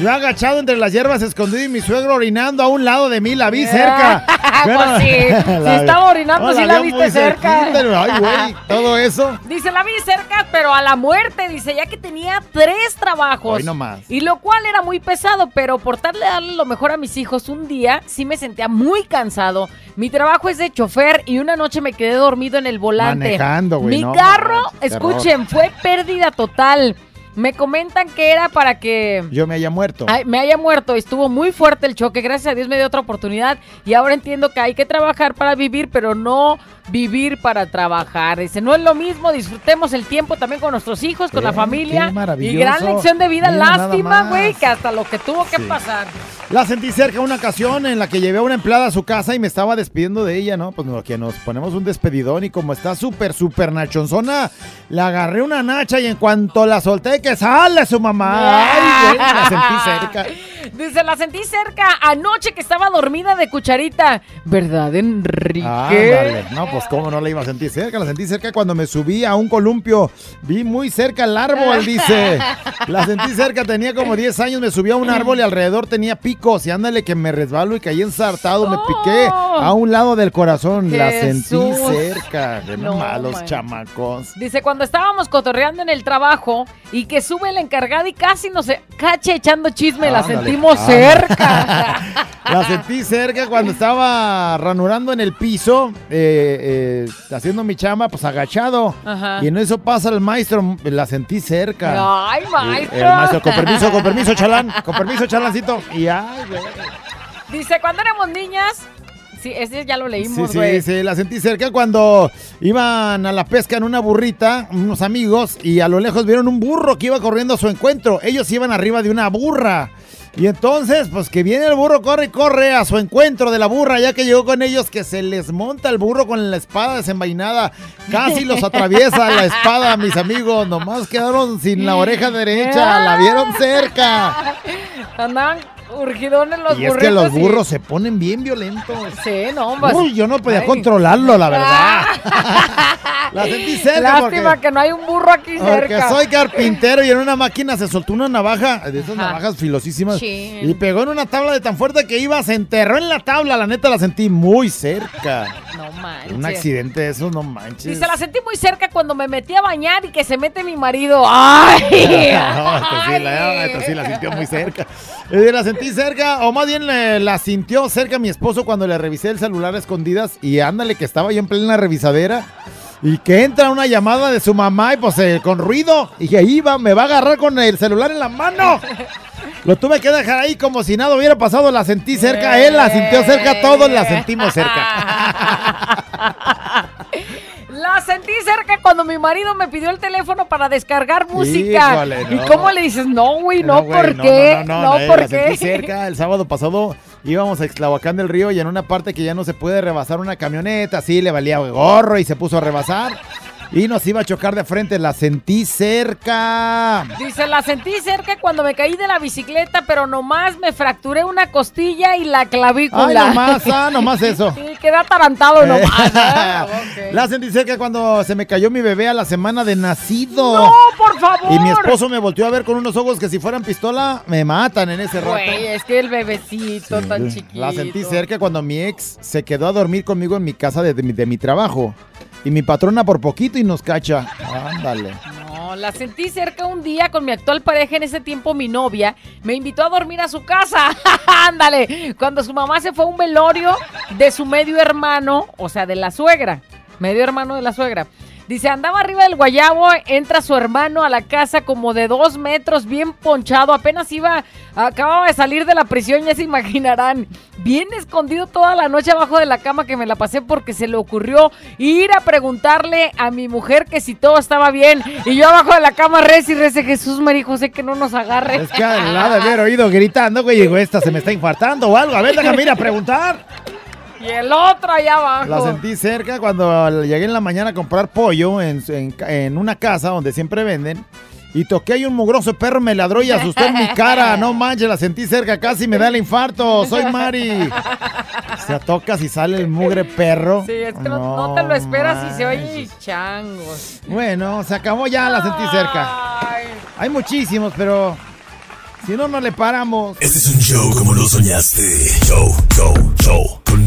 Yo agachado entre las hierbas escondido y mi suegro orinando a un lado de mí, la vi cerca. Pues sí, si estaba orinando, sí la vi viste cerca. Ay, güey, todo eso. Dice, la vi cerca, pero a la muerte, dice, ya que tenía tres trabajos. Hoy nomás. Y lo cual era muy pesado, pero por darle darle lo mejor a mis hijos un día, sí me sentía muy cansado. Mi trabajo es de chofer y una noche me quedé dormido en el volante. Manejando, güey, Mi no carro, escuchen, fue pérdida total. Me comentan que era para que Yo me haya muerto. Ay, me haya muerto. Estuvo muy fuerte el choque. Gracias a Dios me dio otra oportunidad. Y ahora entiendo que hay que trabajar para vivir, pero no vivir para trabajar. Dice, no es lo mismo. Disfrutemos el tiempo también con nuestros hijos, con la familia. qué maravilloso. y gran lección de vida. Mira, Lástima, güey, que hasta lo que tuvo que Sí. pasar. La sentí cerca una ocasión en la que llevé a una empleada a su casa y me estaba despidiendo de ella, ¿no? Pues no, que nos ponemos un despedidón y como está súper, súper nachonzona, le agarré una nacha y en cuanto la solté, que sale su mamá. Ay, güey, la sentí cerca. Dice, la sentí cerca anoche que estaba dormida de cucharita. ¿Verdad, Enrique? Ándale. No, pues cómo no la iba a sentir cerca. La sentí cerca cuando me subí a un columpio. Vi muy cerca el árbol, dice. La sentí cerca, tenía como 10 años, me subí a un árbol y alrededor tenía picos. Y ándale que me resbalo y caí ensartado. Me piqué a un lado del corazón. La sentí cerca. De no, No, malos man. chamacos. Dice, cuando estábamos cotorreando en el trabajo y que sube la encargada y casi nos cache echando chisme, la Ándale, sentimos ándale. cerca. La sentí cerca cuando estaba ranurando en el piso, eh, eh, haciendo mi chama, pues agachado. Ajá. Y en eso pasa el maestro, la sentí cerca. Ay, maestro. El, el maestro, con permiso, con permiso, chalán, con permiso, chalancito. Y ay, güey. Dice, cuando éramos niñas, sí, ese ya lo Sí, leímos, sí, güey. sí, la sentí cerca cuando iban a la pesca en una burrita, unos amigos, y a lo lejos vieron un burro que iba corriendo a su encuentro. Ellos iban arriba de una burra. Y entonces, pues que viene el burro, corre y corre a su encuentro de la burra, ya que llegó con ellos, que se les monta el burro con la espada desenvainada. Casi los atraviesa la espada, mis amigos. Nomás quedaron sin la oreja derecha, la vieron cerca. Urgidones los Y es que los y- burros se ponen bien violentos. Sí, no, hombre. Uy, yo no podía Ay. controlarlo, la verdad. la sentí cerca Lástima porque, que no hay un burro aquí porque cerca. soy carpintero y en una máquina se soltó una navaja, de esas Ajá. navajas filosísimas, Chin. y pegó en una tabla de tan fuerte que iba, se enterró en la tabla. La neta la sentí muy cerca. No manches. Un accidente de esos, no manches. Dice, la sentí muy cerca cuando me metí a bañar y que se mete mi marido. ¡Ay! No, esta sí, la, esta sí la sintió muy cerca. La sentí cerca, o más bien eh, la sintió cerca mi esposo cuando le revisé el celular a escondidas y ándale que estaba ahí en plena revisadera. Y que entra una llamada de su mamá y pues eh, con ruido. Y que va, me va a agarrar con el celular en la mano. Lo tuve que dejar ahí como si nada hubiera pasado. La sentí cerca, él la sintió cerca, todos la sentimos cerca. Sentí cerca cuando mi marido me pidió el teléfono para descargar música. Híjole, no. ¿Y cómo le dices? No, güey, no, güey, ¿por no, qué? No, no, No, no, ¿por qué? cerca el sábado pasado. Íbamos a Extlahuacán del Río y en una parte que ya no se puede rebasar una camioneta, así le valía gorro y se puso a rebasar. Y nos iba a chocar de frente, la sentí cerca. Dice, la sentí cerca cuando me caí de la bicicleta, pero nomás me fracturé una costilla y la clavícula. Ay, nomás, ah, nomás eso. Sí, quedé atarantado nomás. ah. La sentí cerca cuando se me cayó mi bebé a la semana de nacido. No, por favor. Y mi esposo me volteó a ver con unos ojos que si fueran pistola, me matan en ese rato. Güey, es que el bebecito tan chiquito. La sentí cerca cuando mi ex se quedó a dormir conmigo en mi casa de, de mi, de mi trabajo. Y mi patrona por poquito y nos cacha. Ándale. No, la sentí cerca un día con mi actual pareja, en ese tiempo mi novia, me invitó a dormir a su casa. Ándale, cuando su mamá se fue a un velorio de su medio hermano, o sea, de la suegra, medio hermano de la suegra. Dice, andaba arriba del guayabo, entra su hermano a la casa como de dos metros, bien ponchado, apenas iba, acababa de salir de la prisión, ya se imaginarán, bien escondido toda la noche abajo de la cama que me la pasé porque se le ocurrió ir a preguntarle a mi mujer que si todo estaba bien. Y yo abajo de la cama, reza y Jesús María José, que no nos agarre. Es que la de haber oído gritando, güey, digo, esta se me está infartando o algo. A ver, déjame ir a preguntar. Y el otro allá abajo. La sentí cerca cuando llegué en la mañana a comprar pollo en, en- en una casa donde siempre venden. Y toqué ahí un mugroso perro, me ladró y asustó en mi cara. No manches, la sentí cerca, casi me da el infarto. Soy Mari. Se tocas y sale el mugre perro. Sí, es que no, no te lo esperas y se oye changos. Bueno, se acabó ya, la sentí cerca. Hay muchísimos, pero si no, no le paramos. Este es un show como lo soñaste. Show, show, show.